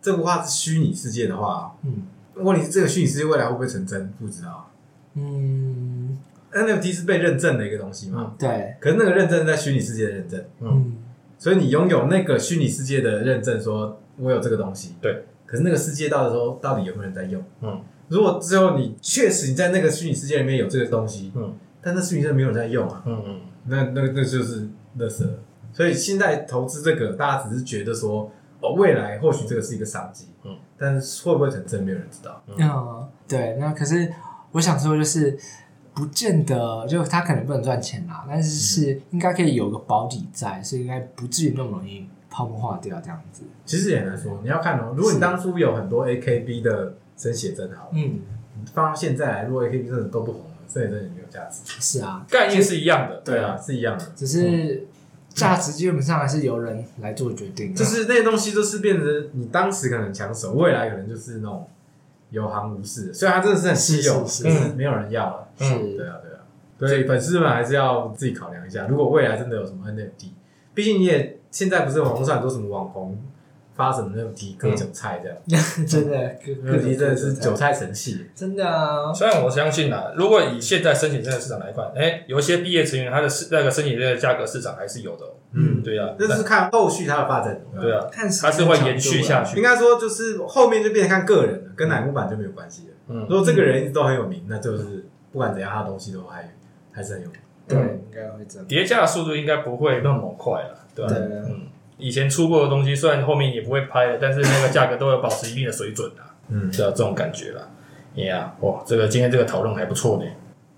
这幅画是虚拟世界的话，
嗯。
问题是这个虚拟世界未来会不会成真，不知道。
嗯
，NFT 是被认证的一个东西嘛，
对，
可是那个认证在虚拟世界的认证，
嗯
所以你拥有那个虚拟世界的认证，说我有这个东西，
对。
可是那个世界到的时候，到底有没有人在用？
嗯，
如果之后你确实你在那个虚拟世界里面有这个东西，
嗯，
但那虚拟世界没有人在用啊，
嗯嗯，
那那那就是垃圾了。所以现在投资这个，大家只是觉得说，哦，未来或许这个是一个商机，
嗯，
但是会不会成真，没有人知道。
嗯，对，那可是我想说，就是不见得，就他可能不能赚钱啦，但是是应该可以有个保底在，所以应该不至于那么容易泡沫化掉这样子。
其实也难说，你要看哦，如果你当初有很多 AKB 的真写真好，
嗯，
放到现在来，如果 AKB 真的都不红了，真写真也没有价值。
是啊，
概念是一样的。
对啊，，是一样的。
只是价值基本上还是由人来做决定的。
就是那些东西都是变成你当时可能抢手，未来可能就是那种有行无市的。虽然它真的是很稀有，
是是
可是没有人要了。
是，
对啊，对啊，所以粉丝们还是要自己考量一下，如果未来真的有什么 NFT，毕竟你也现在不是网络上很多什么网红发什么 NFT 割韭菜这样
真的
，，NFT 真的是韭菜神器。
真的啊，
虽然我相信啊，如果以现在申请证的市场来看，哎，有一些毕业成员他的市那个申请证的价格市场还是有的哦。
嗯
对啊，
那是看后续它的发展。
对啊，
看
它是会延续下去
应该说就是后面就变成看个人了，跟乃木坂就没有关系了。
嗯
如果这个人一直都很有名，那就是不管怎样，他的东西都还还是很有名。
对，应该会这样。
叠加的速度应该不会那么快了，对吧？
对
嗯，以前出过的东西，虽然后面也不会拍了，但是那个价格都有保持一定的水准啊，
嗯，
对啊，这种感觉啦。呀，哇，这个今天这个讨论还不错呢，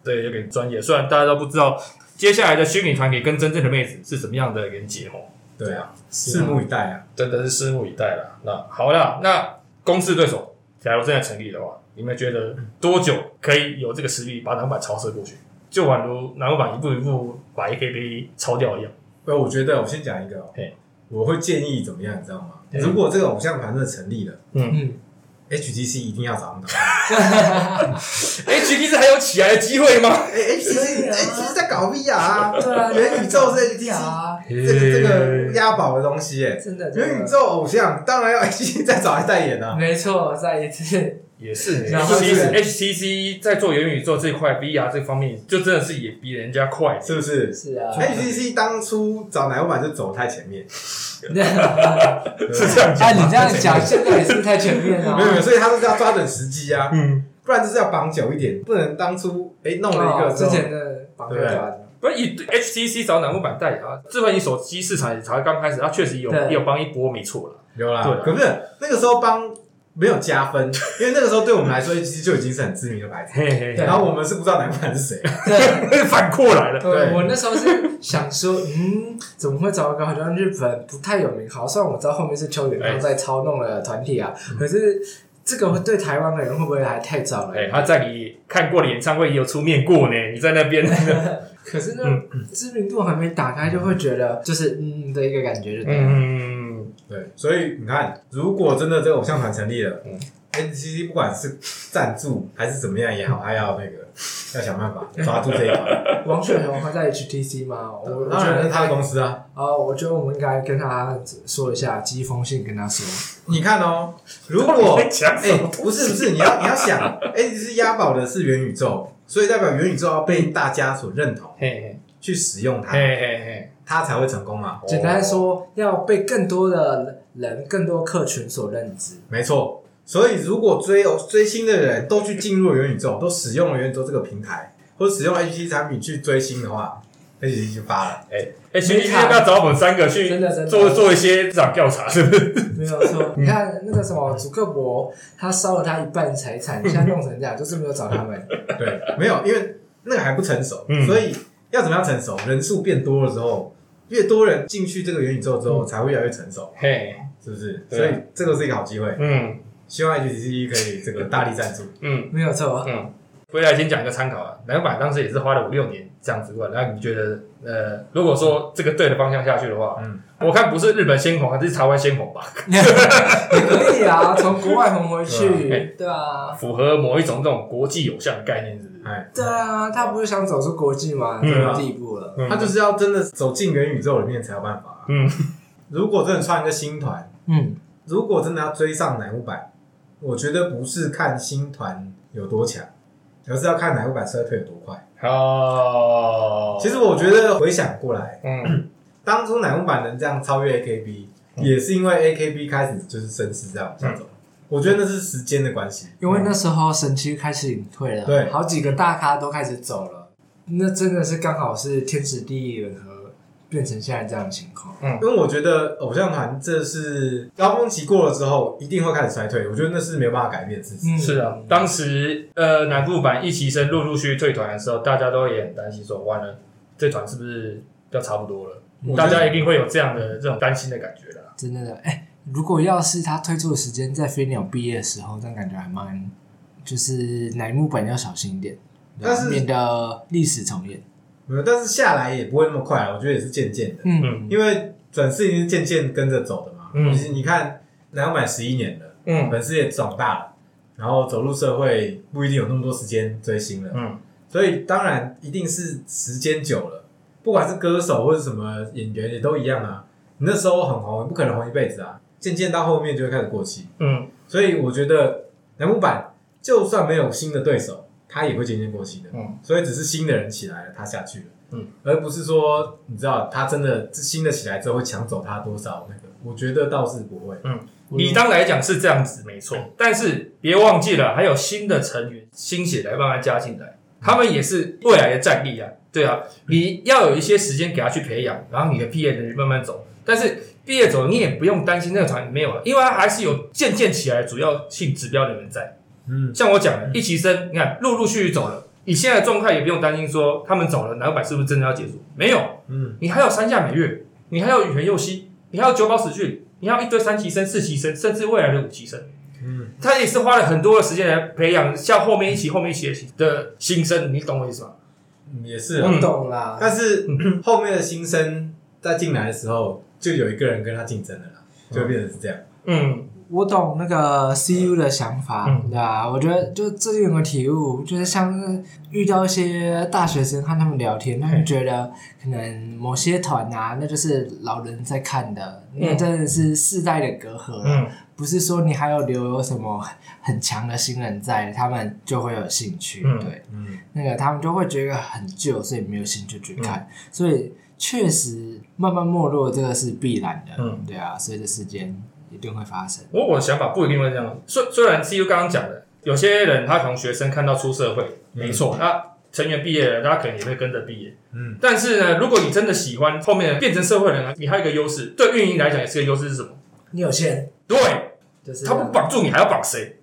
对，有点专业。虽然大家都不知道接下来的虚拟团体跟真正的妹子是什么样的连接哦，
对啊，拭目以待啊。
真的是拭目以待啦。那好啦，那公司对手假如真的成立的话，你们觉得多久可以有这个实力把南木板超车过去？就宛如南木板一步一步把 AKB 超掉一样。
呃，我觉得我先讲一个哦
嘿，
我会建议怎么样，你知道吗？如果这个偶像团真的成立了
嗯
，，HTC 一定要找他们打。
HTC 还有起来的机会吗？
哎，HTC 在搞 VR 啊，
对啊，
元宇宙是 HTC
啊，
这个这个押宝的东西，哎，
真的，
元宇宙偶像当然要 HTC 再找来代言啊。
没错，再一次，
也是
然后
HTC
是
HTC 在做元宇宙这一块 VR 这方面，就真的是也比人家快。
是不是
是啊
，？HTC 当初找奶油版就走太前面，
是这样
哎，
讲吗？
你这样讲，现在也是太全面了。
没有没有，所以他都是要抓准时机啊，
嗯，
不然就是要绑久一点，不能当初哎弄了一个
哦之前的绑
对
架
不以 HTC 找南木板代言啊，智慧型手机市场也才刚开始，它确实有有帮一波，没错了。
有啦
对，
可是那个时候帮没有加分，因为那个时候对我们来说，HTC 就已经是很知名的牌子，
嘿嘿
对
然后我们是不知道奶油版是谁，
对，
反过来了。
对
呃我那时候是想说，嗯，怎么会找一个好像日本不太有名，好，虽然我知道后面是邱远
哎
康在操弄的团体啊，可是这个会对台湾的人会不会还太早了？
哎、他在你看过的演唱会也有出面过呢。你在那边，
可是呢，
嗯
知名度还没打开，就会觉得就是嗯的一个感觉，就对了。
嗯，
对，所以你看，如果真的这个偶像团成立了
嗯
，HTC 不管是赞助还是怎么样也好，还要那个 要想办法抓住这一块。
王雪红他在 HTC 吗？我觉得
然是他的公司啊，
哦，我觉得我们应该跟他说一下，寄一封信跟他说。
你看哦，如果哎、
么？
不是不是，你要你要想，HTC 押宝的是元宇宙，所以代表元宇宙要被大家所认同，
嘿嘿
去使用它，
嘿嘿嘿
它才会成功嘛。
简单说，要被更多的人、更多客群所认知。
没错，所以如果追追星的人都去进入了元宇宙，都使用了元宇宙这个平台，或者使用 HTC 产品去追星的话，HTC 就发了。
哎哎，徐今天要不要找我们三个去
真的真的
做做一些市场调查？是不是？
没有错，你看那个什么祖克伯，他烧了他一半财产，现在弄成这样，就是没有找他们。
对，没有，因为那个还不成熟，
嗯
所以要怎么样成熟？人数变多了之后，越多人进去这个元宇宙之后，才会越来越成熟，
嘿，
是不是？
对啊
所以这个是一个好机会，
嗯
希望 HTC 可以这个大力赞助。
嗯
没有错，
嗯。回来先讲一个参考啊，南版当时也是花了五六年这样子过来。那你觉得，呃，如果说这个对的方向下去的话，
嗯，
我看不是日本先红，还是台湾先红吧？
也可以啊，从国外红回
对
去，对啊，
符合某一种这种国际偶像的概念，是不是？
哎，
对啊，他不是想走出国际吗？
嗯
这个地步了，
嗯
他就是要真的走进元宇宙里面才有办法。
嗯，
如果真的创一个新团，
嗯，
如果真的要追上乃木坂，我觉得不是看新团有多强，而是要看乃木坂衰退有多快。
哦，
其实我觉得回想过来，
嗯。
当初乃木坂能这样超越 AKB，、
嗯。
也是因为 AKB 开始就是声势在往下走。我觉得那是时间的关系。
因为那时候神区开始隐退了，
对。
好几个大咖都开始走了，那真的是刚好是天时地利人和，变成现在这样的情况。
嗯因为我觉得偶像团这是高峰期过了之后，一定会开始衰退。我觉得那是没有办法改变的事情。
嗯
是啊，当时呃南部版一期生陆陆续续退团的时候，大家都也很担心说，完了这团是不是要差不多了？大家一定会有这样的这种担心的感觉的啦。
真的的，哎、如果要是他推出的时间在飞鸟毕业的时候，那感觉还蛮，就是乃木本要小心一点，
但是
免得历史重演。
没有，但是下来也不会那么快啊。我觉得也是渐渐的，
嗯，
因为粉丝已经是渐渐跟着走的嘛。
嗯
其实你看，南木坂十一年了，
嗯
粉丝也长大了，然后走入社会不一定有那么多时间追星了。
嗯
所以当然一定是时间久了，不管是歌手或者什么演员也都一样啊。你那时候很红，你不可能红一辈子啊，渐渐到后面就会开始过气。
嗯
所以我觉得南木板就算没有新的对手，他也会渐渐过期的。
嗯，
所以只是新的人起来了，他下去了。
嗯，
而不是说你知道他真的新的起来之后会抢走他多少那个，我觉得倒是不会。
嗯理当来讲是这样子，没错。但是别忘记了，还有新的成员、新血来慢慢加进来，他们也是未来的战力啊。对啊，你要有一些时间给他去培养，然后你的毕业人慢慢走。但是毕业走，你也不用担心那个团没有了，因为它还是有渐渐起来的主要性指标的人在。
嗯，
像我讲的，一期生，你看陆陆续续走了，你现在的状态也不用担心说他们走了，南百是不是真的要结束？没有，
嗯，
你还有三下美月，你还有羽田佑希，你还有九保史俊，你还有一堆三期生、四期生，甚至未来的五期生。
嗯，
他也是花了很多的时间来培养像后面一期、后面一期的的新生，你懂我意思吗？
嗯也是啊。
我懂啦。
但是后面的新生在进来的时候，就有一个人跟他竞争了啦，就会变成是这样。
嗯，
我懂那个 CU 的想法，
嗯
对吧？我觉得就最近有个体悟，就是像是遇到一些大学生和他们聊天，他们觉得可能某些团啊，那就是老人在看的，那真的是世代的隔阂了。
嗯，
不是说你还有留有什么很强的新人在，他们就会有兴趣。
嗯
对，
嗯，
那个他们就会觉得很旧，所以没有兴趣去看。所以确实慢慢没落，这个是必然的。
嗯，
对啊，随着时间一定会发生。
我我的想法不一定会这样。虽虽然 CU 刚刚讲的，有些人他从学生看到出社会，没错，那成员毕业了，他可能也会跟着毕业。
嗯，
但是呢，如果你真的喜欢后面变成社会人了，你还有一个优势，对运营来讲也是个优势是什么？
你有钱，
对，
就是
他不绑住你，还要绑谁？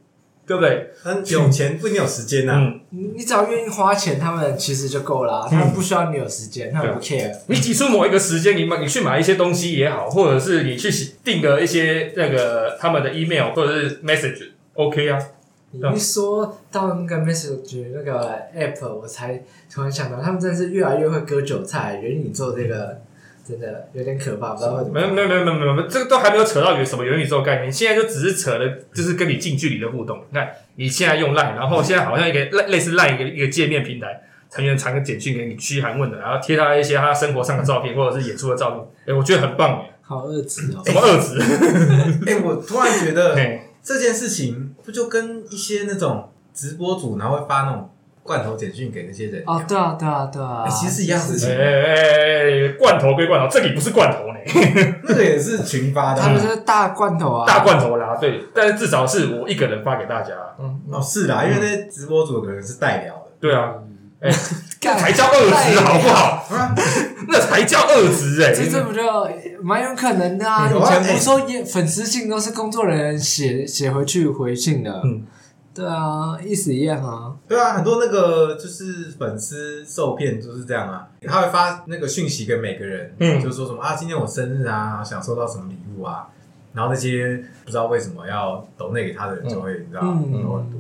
对不对？
但有钱不一定有时间呐。
嗯，
你你只要愿意花钱，他们其实就够了啊。他们不需要你有时间，他们不 care。
你挤出某一个时间，你买你去买一些东西也好，或者是你去订个一些那个他们的 email 或者是 message，OK 啊。
你一说到那个 message 那个 app，我才突然想到，他们真的是越来越会割韭菜。元宇宙这个真的有点可怕，不知道为什么。
没有没有没有没有没有没，这个都还没有扯到有什么元宇宙概念，现在就只是扯的，就是跟你近距离的互动。你看你现在用 Line，然后现在好像一个类类似 Line 一个一个界面平台，成员传个简讯给你嘘寒问暖，然后贴他一些他生活上的照片或者是演出的照片，哎，我觉得很棒哎，
好恶质哦。
什么二值？
哎，我突然觉得
嘿
这件事情不就跟一些那种直播主，然后会发那种罐头简讯给那些人。
哦，对啊，对啊，对啊，
哎其实是一样事情。
哎哎哎，罐头归罐头，这里不是罐头呢，
那个也是群发的啊。
他们是大罐头啊，
大罐头啦，对，但是至少是我一个人发给大家，嗯，
哦，是啦，因为那些直播主可能是代聊的。
对啊，哎，
那
才叫二职好不好？
啊，
那才叫二职哎，
这这不就蛮有可能的啊？以前不是说也粉丝信都是工作人员写写回去回信的，
嗯
对啊，意思一样啊。
对啊，很多那个就是粉丝受骗就是这样啊，他会发那个讯息给每个人，
嗯
就说什么啊，今天我生日啊，想收到什么礼物啊，然后那些不知道为什么要抖内给他的人就会、你知道
嗯
很多很多，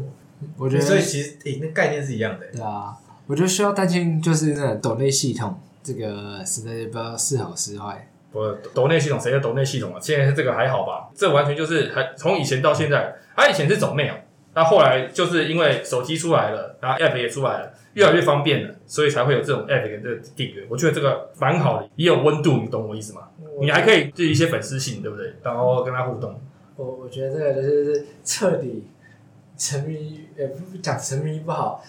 我觉得
所以其实诶、那概念是一样的、
对啊，我觉得需要担心就是那个抖内系统，这个实在是不知道是好是坏。
不，抖内系统谁叫抖内系统啊？现在这个还好吧？这完全就是还从以前到现在，他以前是走 mail，那后来就是因为手机出来了，然后 app 也出来了，越来越方便了，所以才会有这种 app 跟这个订阅。我觉得这个蛮好的，也有温度，你懂我意思吗？你还可以就一些粉丝性，对不对？然后跟他互动。
我我觉得这个就是彻底沉迷，也不讲沉迷不好，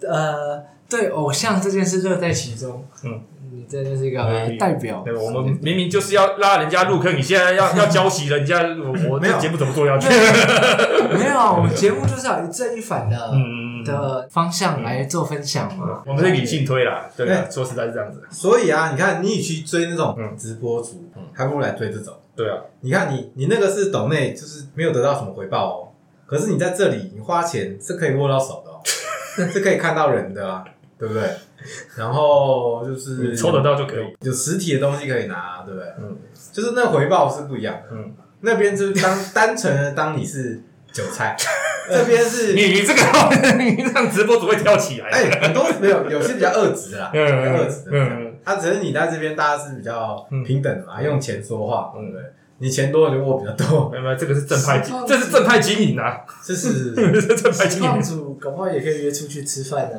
呃，对偶像这件事乐在其中。
嗯，
你真的是一个
哎
代表。
对，我们明明就是要拉人家入坑，你现在要 要教习人家，我我这节目怎么做下去？
没有啊，我们节目就是要一正一反的、
嗯，
的方向来做分享嘛。
我们是理性推啦，对啊，说实在是这样子，
所以啊，你看你与其追那种
嗯
直播主，
嗯
还不如来追这种。
对啊，
你看你你那个是抖内，就是没有得到什么回报哦。可是你在这里，你花钱是可以握到手的哦，是可以看到人的啊，对不对？然后就是
抽得到就可以，
有实体的东西可以拿，对不对？
嗯。
就是那回报是不一样的。
嗯，
那边就是当单纯的当你是韭菜，这边是
你你这个 你让直播主会跳起来，
哎，很多没有，有些比较二值的啦，比
嗯
较二值的。
嗯
他只是你在这边，大家是比较平等的嘛，用钱说话，
嗯。
对不对？你钱多你就握比较多，
没有没有，这个是正派经，这是正派经营啊，
这是
这是正派经营。
胖，主搞不好也可以约出去吃饭啊，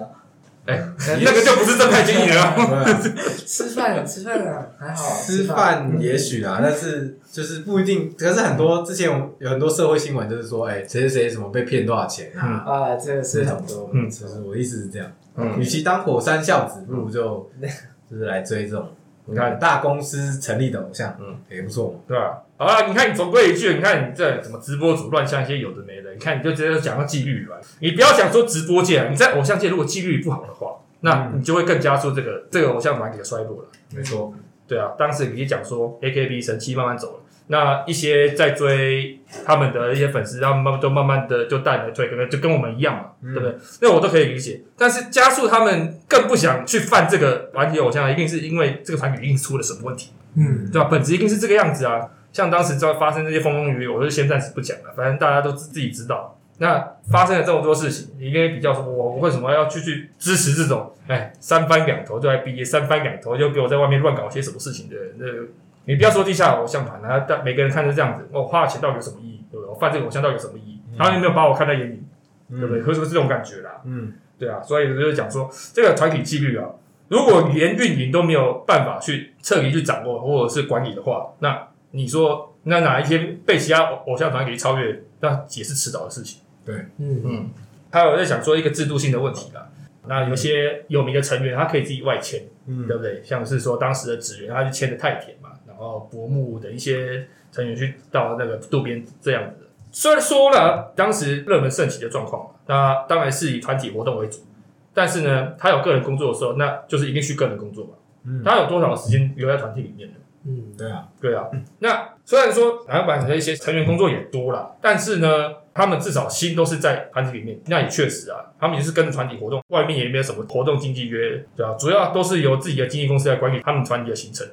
哎，那个就不是正派经营了 啊。
吃饭吃饭啊，还好
吃饭也许啦，但是就是不一定。可是很多之前有有很多社会新闻，就是说，哎，谁谁谁什么被骗多少钱啊？
啊，这个是很多。
嗯
就是我意思是这样。
嗯
与其当火山孝子，不如就就是来追这种
你看
大公司成立的偶像，
嗯，
也不错嘛。
对吧？好了，你看你总归一句，你看你这什么直播主乱像一些有的没的，你看你就直接讲到纪律了。你不要讲说直播界，你在偶像界如果纪律不好的话，那你就会更加说这个这个偶像团体的衰落了。
没错，
对啊，当时你讲说 AKB 神七慢慢走了，那一些在追他们的一些粉丝，他们慢慢都慢慢的就淡了退，可能就跟我们一样嘛，
嗯
对不对？那我都可以理解。但是加速他们更不想去犯这个团体偶像，一定是因为这个团体一定出了什么问题，
嗯，
对吧？本质一定是这个样子啊。像当时在发生这些风风雨雨，我就先暂时不讲了，反正大家都自自己知道。那发生了这么多事情，你应该比较说，我我为什么要去去支持这种，哎，三番两头就来毕业，三番两头就给我在外面乱搞些什么事情的人，那你不要说地下偶像团啊，但每个人看是这样子，我花了钱到底有什么意义？对不对？我犯这个偶像到底有什么意义？他们有没有把我看在眼里？对不对？可是这种感觉啦。
嗯，
对啊，所以就是讲说这个团体纪律啊，如果连运营都没有办法去彻底去掌握或者是管理的话，那你说那哪一天被其他偶偶像团体超越，那也是迟早的事情。
对嗯
嗯，还有在想说一个制度性的问题啦。那有些有名的成员，他可以自己外签，
嗯
对不对？像是说当时的职员，他就签的太田嘛，然后薄木的一些成员去到那个渡边这样子的。虽然说了当时热门盛起的状况，那当然是以团体活动为主，但是呢，他有个人工作的时候，那就是一定去个人工作嘛。
嗯
他有多少时间留在团体里面呢？
嗯，
对啊，
对啊，那虽然说南版的一些成员工作也多了，但是呢，他们至少心都是在团体里面。那也确实啊，他们也是跟着团体活动，外面也没有什么活动经纪约，对啊、主要都是由自己的经纪公司来管理他们团体的行程。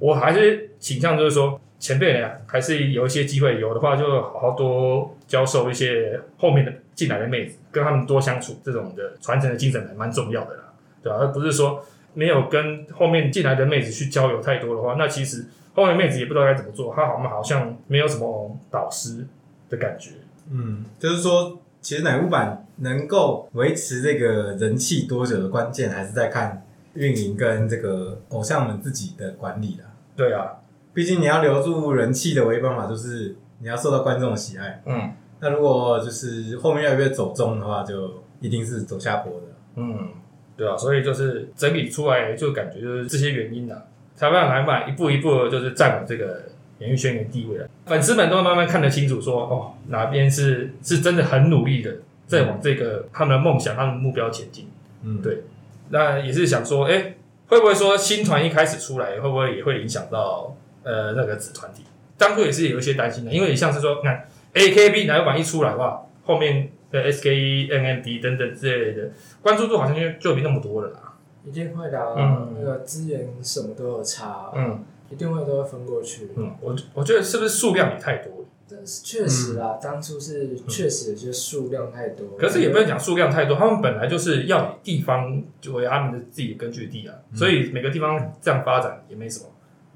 我还是倾向就是说，前辈呢还是有一些机会，有的话就好好多教授一些后面的进来的妹子，跟他们多相处，这种的传承的精神还蛮重要的啦，对吧、而不是说没有跟后面进来的妹子去交流太多的话，那其实后面妹子也不知道该怎么做，她好像好像没有什么导师的感觉。
嗯，就是说，其实奶屋版能够维持这个人气多久的关键，还是在看运营跟这个偶像们自己的管理啦。
对啊，
毕竟你要留住人气的唯一办法，就是你要受到观众的喜爱。
嗯
那如果就是后面越来越走中的话，就一定是走下坡的。
嗯，对啊，所以就是整理出来，就感觉就是这些原因啊，才让来买一步一步的，就是站稳这个演艺圈的地位了。粉丝们都会慢慢看得清楚说哦，哪边是是真的很努力的，在往这个他们的梦想、他们的目标前进。
嗯，
对那也是想说，哎、会不会说新团一开始出来，会不会也会影响到呃那个子团体？当初也是有一些担心的，因为像是说，看 AKB 哪个版一出来的话，后面的 SKE、NMD 等等之类的关注度好像就就没那么多了啦。
一定会的啊，
嗯
那个资源什么都有差，
嗯
一定会都会分过去。
嗯，我我觉得是不是数量也太多了？
但是确实啊，当初是确实就是数量太多，
可是也不能讲数量太多，他们本来就是要以地方作为他们的自己的根据地啊，所以每个地方这样发展也没什么。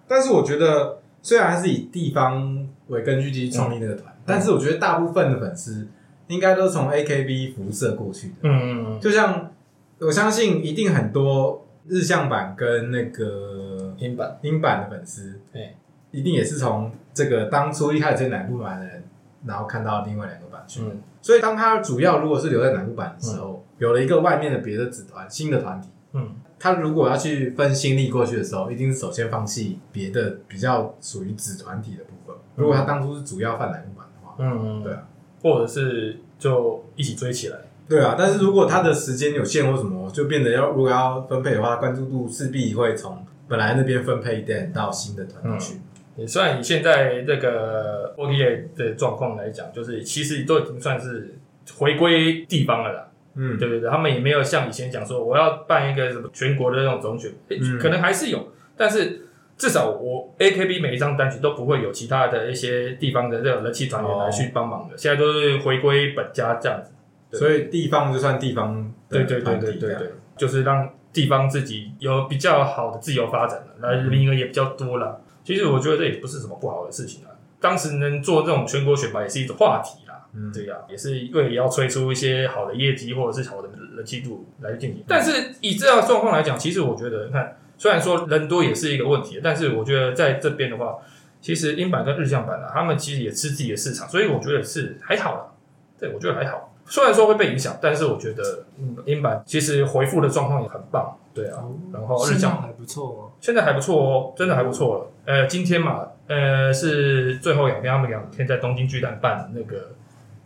但是我觉得，虽然是以地方为根据地创立那个团，但是我觉得大部分的粉丝应该都是从 AKB 辐射过去的。
嗯嗯嗯，
就像我相信，一定很多日向版跟那个
英版，
英版的粉丝，
对，
一定也是从这个当初一开始在南部版的人，然后看到另外两个版去。
嗯
所以当他主要如果是留在南部版的时候，有了一个外面的别的子团新的团体，
嗯
他如果要去分心力过去的时候，一定是首先放弃别的比较属于子团体的部分。如果他当初是主要犯南部版的话，
嗯，
对啊，
或者是就一起追起来。
对啊。但是如果他的时间有限或什么，就变得要如果要分配的话，关注度势必会从本来那边分配一点到新的团体去。
也虽然以现在这个 OTA 的状况来讲，就是其实都已经算是回归地方了啦。
嗯，
对对对，他们也没有像以前讲说我要办一个什么全国的那种总选，可能还是有，但是至少我 AKB 每一张单曲都不会有其他的一些地方的这种人气团员来去帮忙的，现在都是回归本家这样子。对
所以地方就算地方
对对对对对对，就是让地方自己有比较好的自由发展了，那名额也比较多了。其实我觉得这也不是什么不好的事情啊。当时能做这种全国选拔也是一种话题啦，
嗯
对呀、也是为了要催出一些好的业绩或者是好的人气度来进行。但是以这样的状况来讲，其实我觉得，你看虽然说人多也是一个问题，但是我觉得在这边的话，其实英版跟日向版啊，他们其实也吃自己的市场，所以我觉得是还好啦。对，我觉得还好。虽然说会被影响，但是我觉得嗯英版其实回复的状况也很棒，对啊。然后日向
还不错哦。
现在还不错哦，真的还不错了。呃，今天嘛，呃，是最后两天，他们两天在东京巨蛋办那个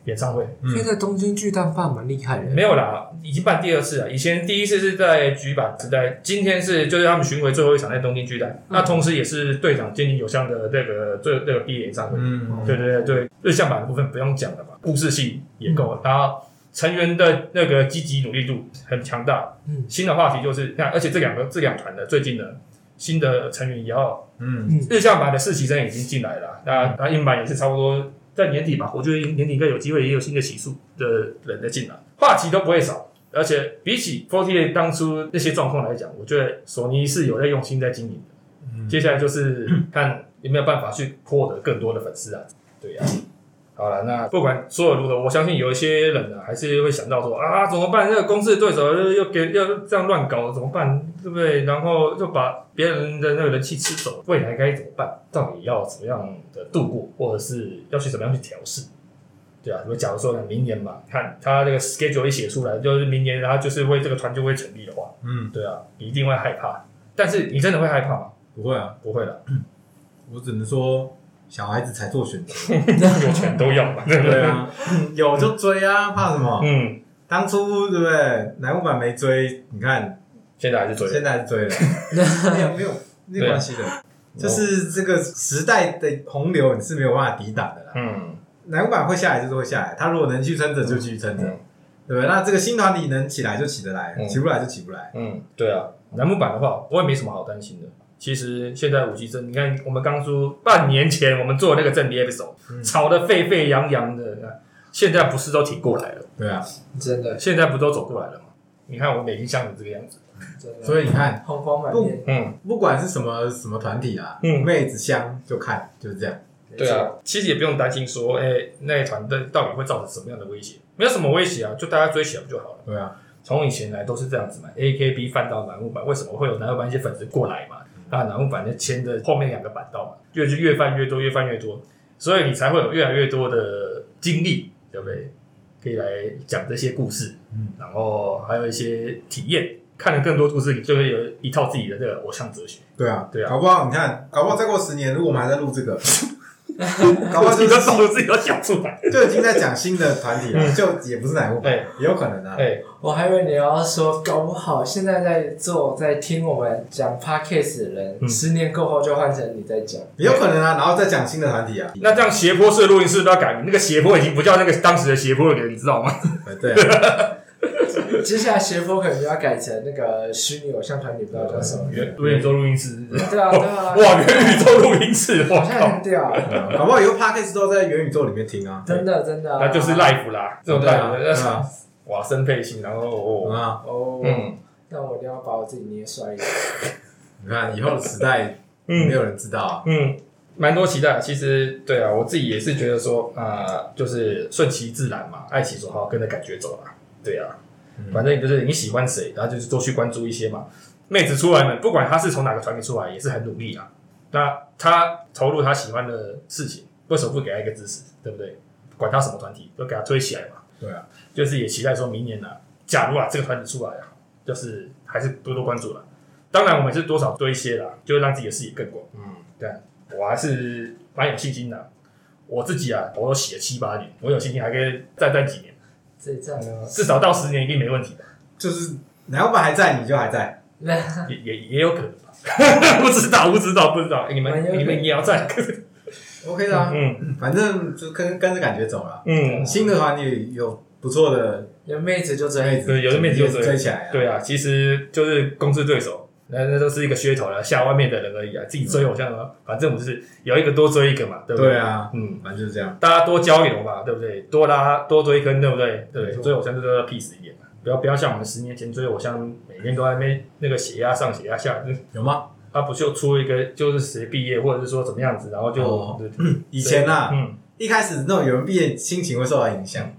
演唱会，
嗯
现在东京巨蛋办蛮厉害的，
没有啦，已经办第二次了。以前第一次是在局版时代，今天是就是他们巡回最后一场在东京巨蛋，那同时也是队长菅井有香的那个最那个毕业演唱会。
嗯，
对对对对，日向版的部分不用讲了吧，故事性也够了，然后成员的那个积极努力度很强大。
嗯
新的话题就是看，而且这两个这两团的最近的新的成员也要
嗯
日向版的实习生已经进来了，那那英版也是差不多在年底吧，我觉得年底应该有机会也有新的起诉的人的进来，话题都不会少。而且比起 Forty 当初那些状况来讲，我觉得索尼是有在用心在经营的。
嗯
接下来就是看有没有办法去获得更多的粉丝啊。对呀、好了，那不管所有如何，我相信有一些人呢，还是会想到说啊，怎么办？那个公司的对手又又给要这样乱搞，怎么办？对不对？然后就把别人的那个人气吃走，未来该怎么办？到底要怎么样的度过，或者是要去怎么样去调试？对啊，如果假如说呢，明年嘛，看他这个 schedule 一写出来，就是明年他就是为这个团就会成立的话，
嗯，
对啊，你一定会害怕。但是你真的会害怕吗？
不会啊，
不会的，
我只能说小孩子才做选择。
有钱都要嘛，对不对？
啊，有就追啊，怕什么？
嗯，
当初对不对？南木板没追，你看
现在还是追，
现在还是追了，没有没有没关系的，就是这个时代的洪流你是没有办法抵挡的啦。
嗯，
南木板会下来就是会下来，他如果能去撑着就继续撑着，对不对？那这个新团体能起来就起得来，起不来就起不来。
嗯，对啊，楠木板的话，我也没什么好担心的。其实现在五 G 真，你看我们刚说半年前我们做那个正 D episode，、
嗯
吵得沸沸扬扬的，现在不是都挺过来了？
对啊，
真的
现在不都走过来了吗？你看我们已经像你这个样子，
真的，
所以你看，
红光满面，
嗯，
不管是什么什么团体啊，
嗯
妹子香就看，就是这样。
对啊，其实也不用担心说，哎、那一团队到底会造成什么样的威胁？没有什么威胁啊，就大家追起来不就好了？
对啊，
从以前来都是这样子嘛，AKB 翻到楠木板，为什么会有楠木板一些粉丝过来嘛？那然后反正牵着后面两个板道嘛，越就越翻越多，越翻越多，所以你才会有越来越多的经历，对不对？可以来讲这些故事，
嗯，
然后还有一些体验，看了更多故事，你就会有一套自己的这个偶像哲学。
对啊，
对啊
搞不好你看，搞不好再过十年，如果我们还在录这个，搞不好就是
手自己都想出来，
就已经在讲新的团体了，
嗯
就也不是哪部
哎
也有可能啊。
哎，
我还以为你要说，搞不好现在在做、在听我们讲 podcast 的人，
嗯
十年过后就换成你在讲。
也有可能啊，然后再讲新的团体啊。
那这样斜坡式的录音室都要改名，那个斜坡已经不叫那个当时的斜坡了，你知道吗？
呃对啊，
接下来斜坡可能就要改成那个虚拟偶像团体，不知道叫什么。
元元宇宙录音室，
对啊，对啊，
哇，元宇宙录音室，我
好像
靠！
很屌，
搞不好以后 podcast 都在元宇宙里面听啊。
真的真的啊。
那就是 life 啦，这种
对啊
live
对啊
哇，生配型，然后哦，
啊，
哦，
嗯
那我一定要把我自己捏帅一点。
你看以后的时代，没
嗯
有人知道啊。
嗯，蛮多期待。其实对啊，我自己也是觉得说啊，就是顺其自然嘛，爱其所好，跟着感觉走啦。对啊，
嗯
反正就是你喜欢谁，然后就是多去关注一些嘛。妹子出来呢，不管她是从哪个团体出来，也是很努力啊。那她投入她喜欢的事情，为什么不给她一个支持？对不对？管她什么团体，都给她推起来嘛。
对啊，
就是也期待说明年呢、假如啊这个团体出来啊，就是还是多多关注了。当然，我们也是多少多一些啦，就会让自己的视野更广。
嗯，
对，我还是蛮有信心的。我自己啊，我都写了七八年，我有信心还可以再战几年，
这这样啊，
至少到十年一定没问题的，
就是哪老板还在，你就还在。
那
也也也有可能吧。不知道，不知道，不知道。你们你们也要在
，OK 的啊，
嗯
反正就跟跟着感觉走了。
嗯，
新的团体有不错的
有妹子就
妹
追，
子，
对有的妹子就追
追起来啊。
对啊，其实就是公司对手，那那都是一个噱头了，吓外面的人而已啊。自己追偶像啊，反正我们就是有一个多追一个嘛，对不
对啊，
嗯，
反正就是这样。
大家多交流嘛，对不对？多拉多追根，对不对？对追偶像就是要 peace 一点嘛，不要不要像我们十年前追偶像，每天都在那边那个血压上血压下，
有吗？
他不就出一个就是谁毕业，或者是说怎么样子，然后就、
哦 以前啊，
嗯，
一开始那种有人毕业，心情会受到影响，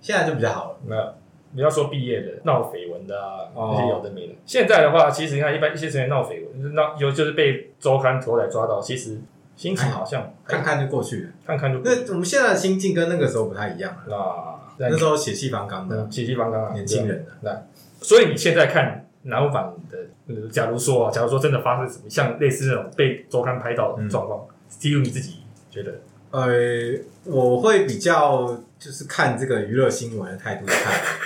现在就比较好了。
那不要说毕业的闹绯闻的啊，
哦。
那些有的没的。现在的话，其实你看一般一些成员闹绯闻，就是闹有就是被周刊头来抓到，其实心情好像
看看就过去了。
看看就
那我们现在的心境跟那个时候不太一样了。
那
那时候血气方刚的
嗯，血气方刚啊，
年轻人的，
那所以你现在看南无版的，呃假如说啊，假如说真的发生什么像类似那种被周刊拍到的状况，基于你自己觉得，
呃，我会比较就是看这个娱乐新闻的态度去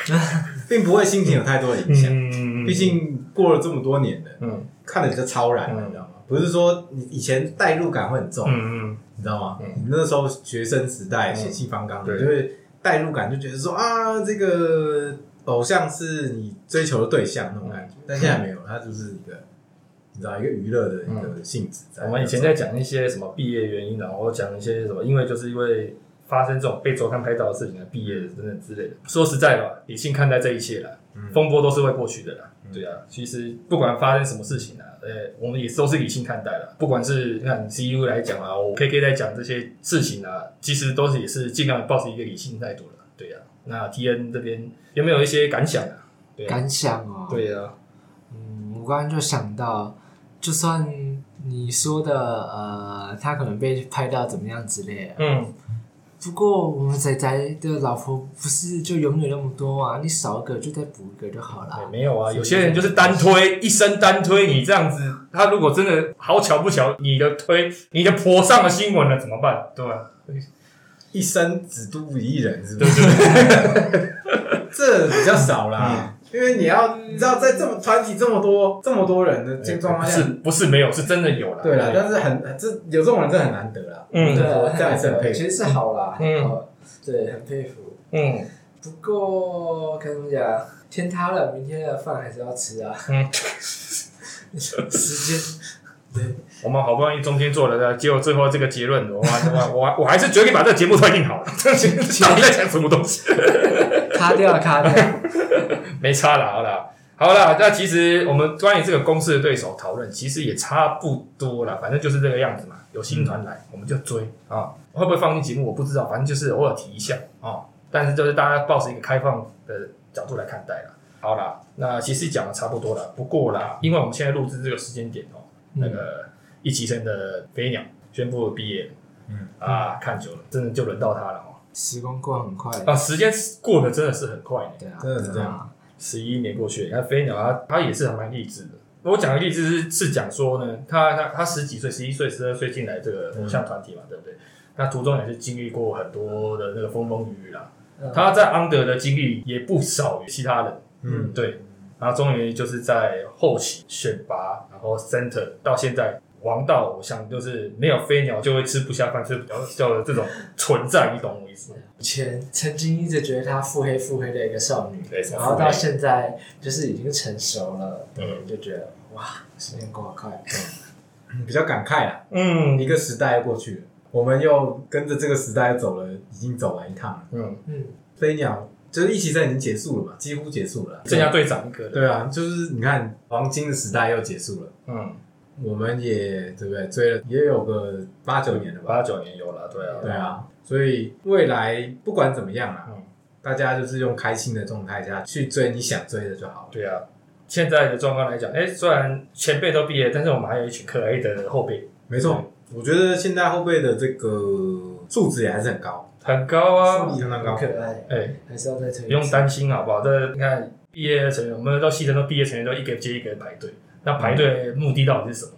看，并不会心情有太多的影响。
嗯
毕竟过了这么多年了，
嗯
看的比较超然了，
嗯
你知道吗？不是说你以前代入感会很重，
嗯嗯
你知道吗？
嗯
你那时候学生时代
嗯
血气方刚，
对
你就会代入感，就觉得说啊，这个偶像是你追求的对象那种感觉。但现在没有，他就是一个你知道一个娱乐的一个性质在。
我们以前在讲一些什么毕业原因，然后讲一些什么，因为就是因为发生这种被周刊拍到的事情啊，毕业等等之类的。说实在的吧，理性看待这一切啦，风波都是会过去的啦。对啊，其实不管发生什么事情啊，呃，我们也都是理性看待了。不管是你看 CU 来讲啊，我 KK 在讲这些事情啊，其实都是也是尽量保持一个理性态度了。对啊，那 TN 这边有没有一些感想啊？对啊，
感想哦，
对啊，
嗯，我刚刚就想到，就算你说的呃，他可能被拍到怎么样之类的，
嗯，
不过我们仔仔的老婆不是就永远那么多嘛，你少一个就再补一个就好了
也。没有啊，有些人就是单推，一生单推，你这样子，他如果真的好巧不巧，你的推，你的婆上了新闻了怎么办？对吧？
一生只督一人，是不
对
是？
对对，
这比较少啦，因为你要你知道，在这么团体这么多这么多人的这状况下，
不是不是没有，是真的有啦。
对啦，但是很这有这种人真的很难得啦。
嗯
对啊，
这样也是很佩服
其实是好啦，
嗯，
对，很佩服。
嗯
不过跟你们讲，天塌了，明天的饭还是要吃啊。
嗯，
时间，对，
我们好不容易中间做了的，结果最后这个结论，我我我我还是决定把这个节目推进好了。这 到底在讲什么东西？
卡掉，卡掉。
没差了，好了。好了，那其实我们关于这个公司的对手讨论，其实也差不多了，反正就是这个样子嘛。有新团来，我们就追啊。会不会放进节目我不知道，反正就是偶尔提一下啊。但是就是大家抱着一个开放的角度来看待了。好啦，那其实讲的差不多了。不过啦，因为我们现在录制这个时间点哦，那个一期生的飞鸟宣布毕业了，
嗯
啊，看久了，真的就轮到他了哦。
时光过很快，
啊，时间过得真的是很快呢。
对啊，
真的是这样
对啊。
十一年过去了，你看飞鸟他他也是还蛮励志的。我讲的励志是是讲说呢，他他他十几岁、十一岁、十二岁进来这个偶像团体嘛，对不对？那途中也是经历过很多的那个风风雨雨啦。
嗯
他在 under 的经历也不少于其他人，
嗯，
对。然后终于就是在后期选拔，然后 center 到现在王道偶像，就是没有飞鸟就会吃不下饭、是比较叫的这种存在，你懂我意思吗？
以前曾经一直觉得她腹黑腹黑的一个少女，
对
然后到现在就是已经成熟了，
嗯
对，就觉得哇，时间过得快。
嗯比较感慨啦。
嗯
一个时代又过去了，我们又跟着这个时代走了，已经走完一趟了。
嗯，
嗯，
飞鸟就是一期赛已经结束了嘛，几乎结束了。
剩下队长一个，
对啊，就是你看黄金的时代又结束了，
嗯，
我们也对不对？追了也有个八九年了吧？
八九年有了，对啊，
对啊，所以未来不管怎么样啊，
嗯
大家就是用开心的状态下去追你想追的就好了。
对啊。现在的状况来讲，哎、虽然前辈都毕业，但是我们还有一群可爱的后辈，
没错，我觉得现在后辈的这个素质也还是很高，
很高啊，
相当高
很。可爱，
哎、
还是要再。
不用担心好不好？这你看毕业成员，我们到系生都毕业成员都一个接一个排队，那排队目的到底是什么？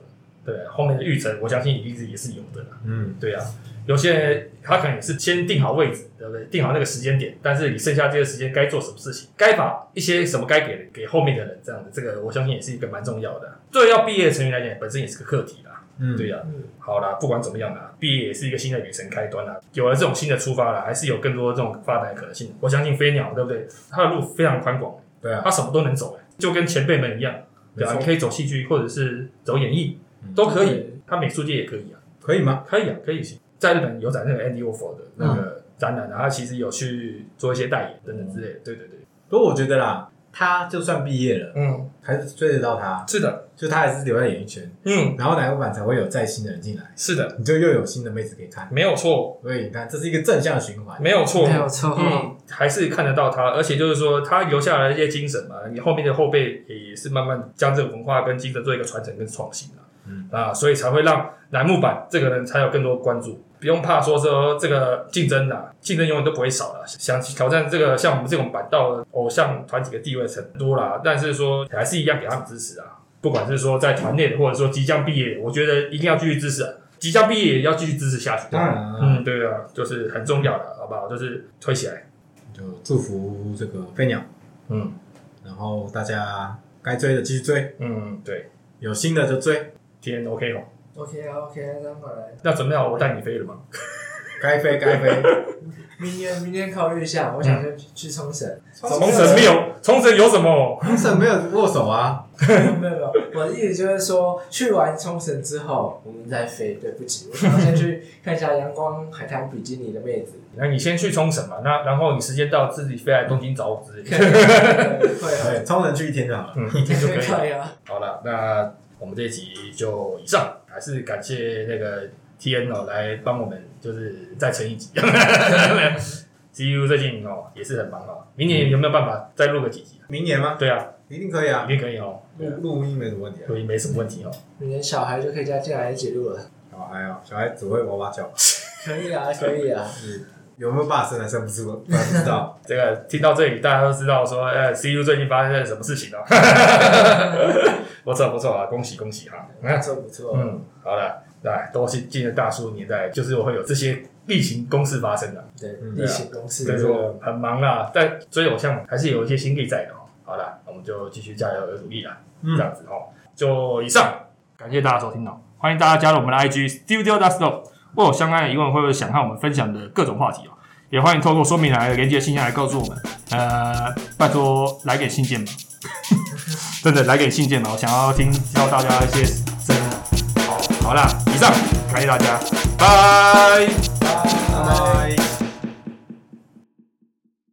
对，后面的预程，我相信一直也是有的啦。
嗯，
对啊，有些人他可能也是先定好位置，对不对？定好那个时间点，但是你剩下这些时间该做什么事情，该把一些什么该给给后面的人，这样子，这个我相信也是一个蛮重要的。对要毕业的成员来讲，本身也是个课题啦。
嗯，
对呀、
嗯
好啦，不管怎么样啦，毕业也是一个新的旅程开端啦。有了这种新的出发啦，还是有更多这种发展的可能性。我相信飞鸟，对不对？它的路非常宽广，
对啊，
它什么都能走，哎，就跟前辈们一样，对啊，你可以走戏剧，或者是走演艺，
嗯
都可以
对。
它美术界也可以啊。
可以吗？
可以啊，可以行。在日本有展那个 Andy Warhol 的那个展览，然后其实有去做一些代言等等之类的。对对对，
不过我觉得啦，他就算毕业了，
嗯，
还是追得到他，
是的，
就他还是留在演艺圈，
嗯，
然后奶油版才会有再新的人进来，
是的，
你就又有新的妹子可以看。
没有错，
所以你看，这是一个正向循环。
没有错，
没有错。
嗯，还是看得到他，而且就是说他留下来的一些精神嘛，你后面的后辈也是慢慢将这个文化跟精神做一个传承跟创新啊，
嗯。
啊，所以才会让楠木板这个人才有更多关注。不用怕说说这个竞争啦，竞争永远都不会少了。想挑战这个像我们这种板道的偶像团体的地位很多啦，但是说还是一样给他们支持啊。不管是说在团内的，或者说即将毕业，我觉得一定要继续支持、啊。即将毕业也要继续支持下去。
当然了，
嗯，对啊，就是很重要的，好不好？就是推起来。
就祝福这个飞鸟，
嗯
然后大家该追的继续追，
嗯，对，
有新的就追，
今天 OK 哦。
OK 啊 OK 啊，当然。
那准备好我带你飞了吗？
该 飞该飞。
明年明年考虑一下，我想先去冲绳。
冲绳没有，冲绳有什么？
冲绳没有握手啊？
没有没有，我的意思就是说，去完冲绳之后，我们再飞。对不起，我想要先去看一下阳光海滩比基尼的妹子。
那你先去冲绳嘛，那然后你时间到自己飞来东京找我之类的，
会啊，
对，冲绳去一天就好了。
嗯，一天就可以了。
可以啊。
好了，那我们这一集就以上，还是感谢那个 T N 哦来帮我们，就是再撑一集。C U 最近哦也是很忙哦，明年有没有办法再录个几集？
明年吗？
对啊，
一定可以啊
一，定可以哦，
录录音没什么问题啊。
录音没什么问题哦。
明年小孩就可以加进来一起录了。
小孩啊，小孩只会哇哇叫，
可以啊，可以啊。
有没有办法生还生不出？不知道。
这个听到这里，大家都知道说，呃，C U 最近发生了什么事情了。不错不错啊，恭喜恭喜哈！
不错不错。
嗯，好了，来，都是进了大叔年代，就是我会有这些例行公事发生的。
对，
嗯
例行公事。
对说很忙啦，但追偶像还是有一些心力在的哦。好了，我们就继续加油努力啦，
嗯
这样子哦。就以上，感谢大家收听哦，欢迎大家加入我们的 IG Studio d u s t o 或有相关的疑问或者想和我们分享的各种话题哦，也欢迎透过说明栏的连接信箱来告诉我们。呃，拜托来点信件吧，真的来给信件了，我想要听教大家一些声音。好，好啦，以上，感谢大家，拜。
拜
拜拜。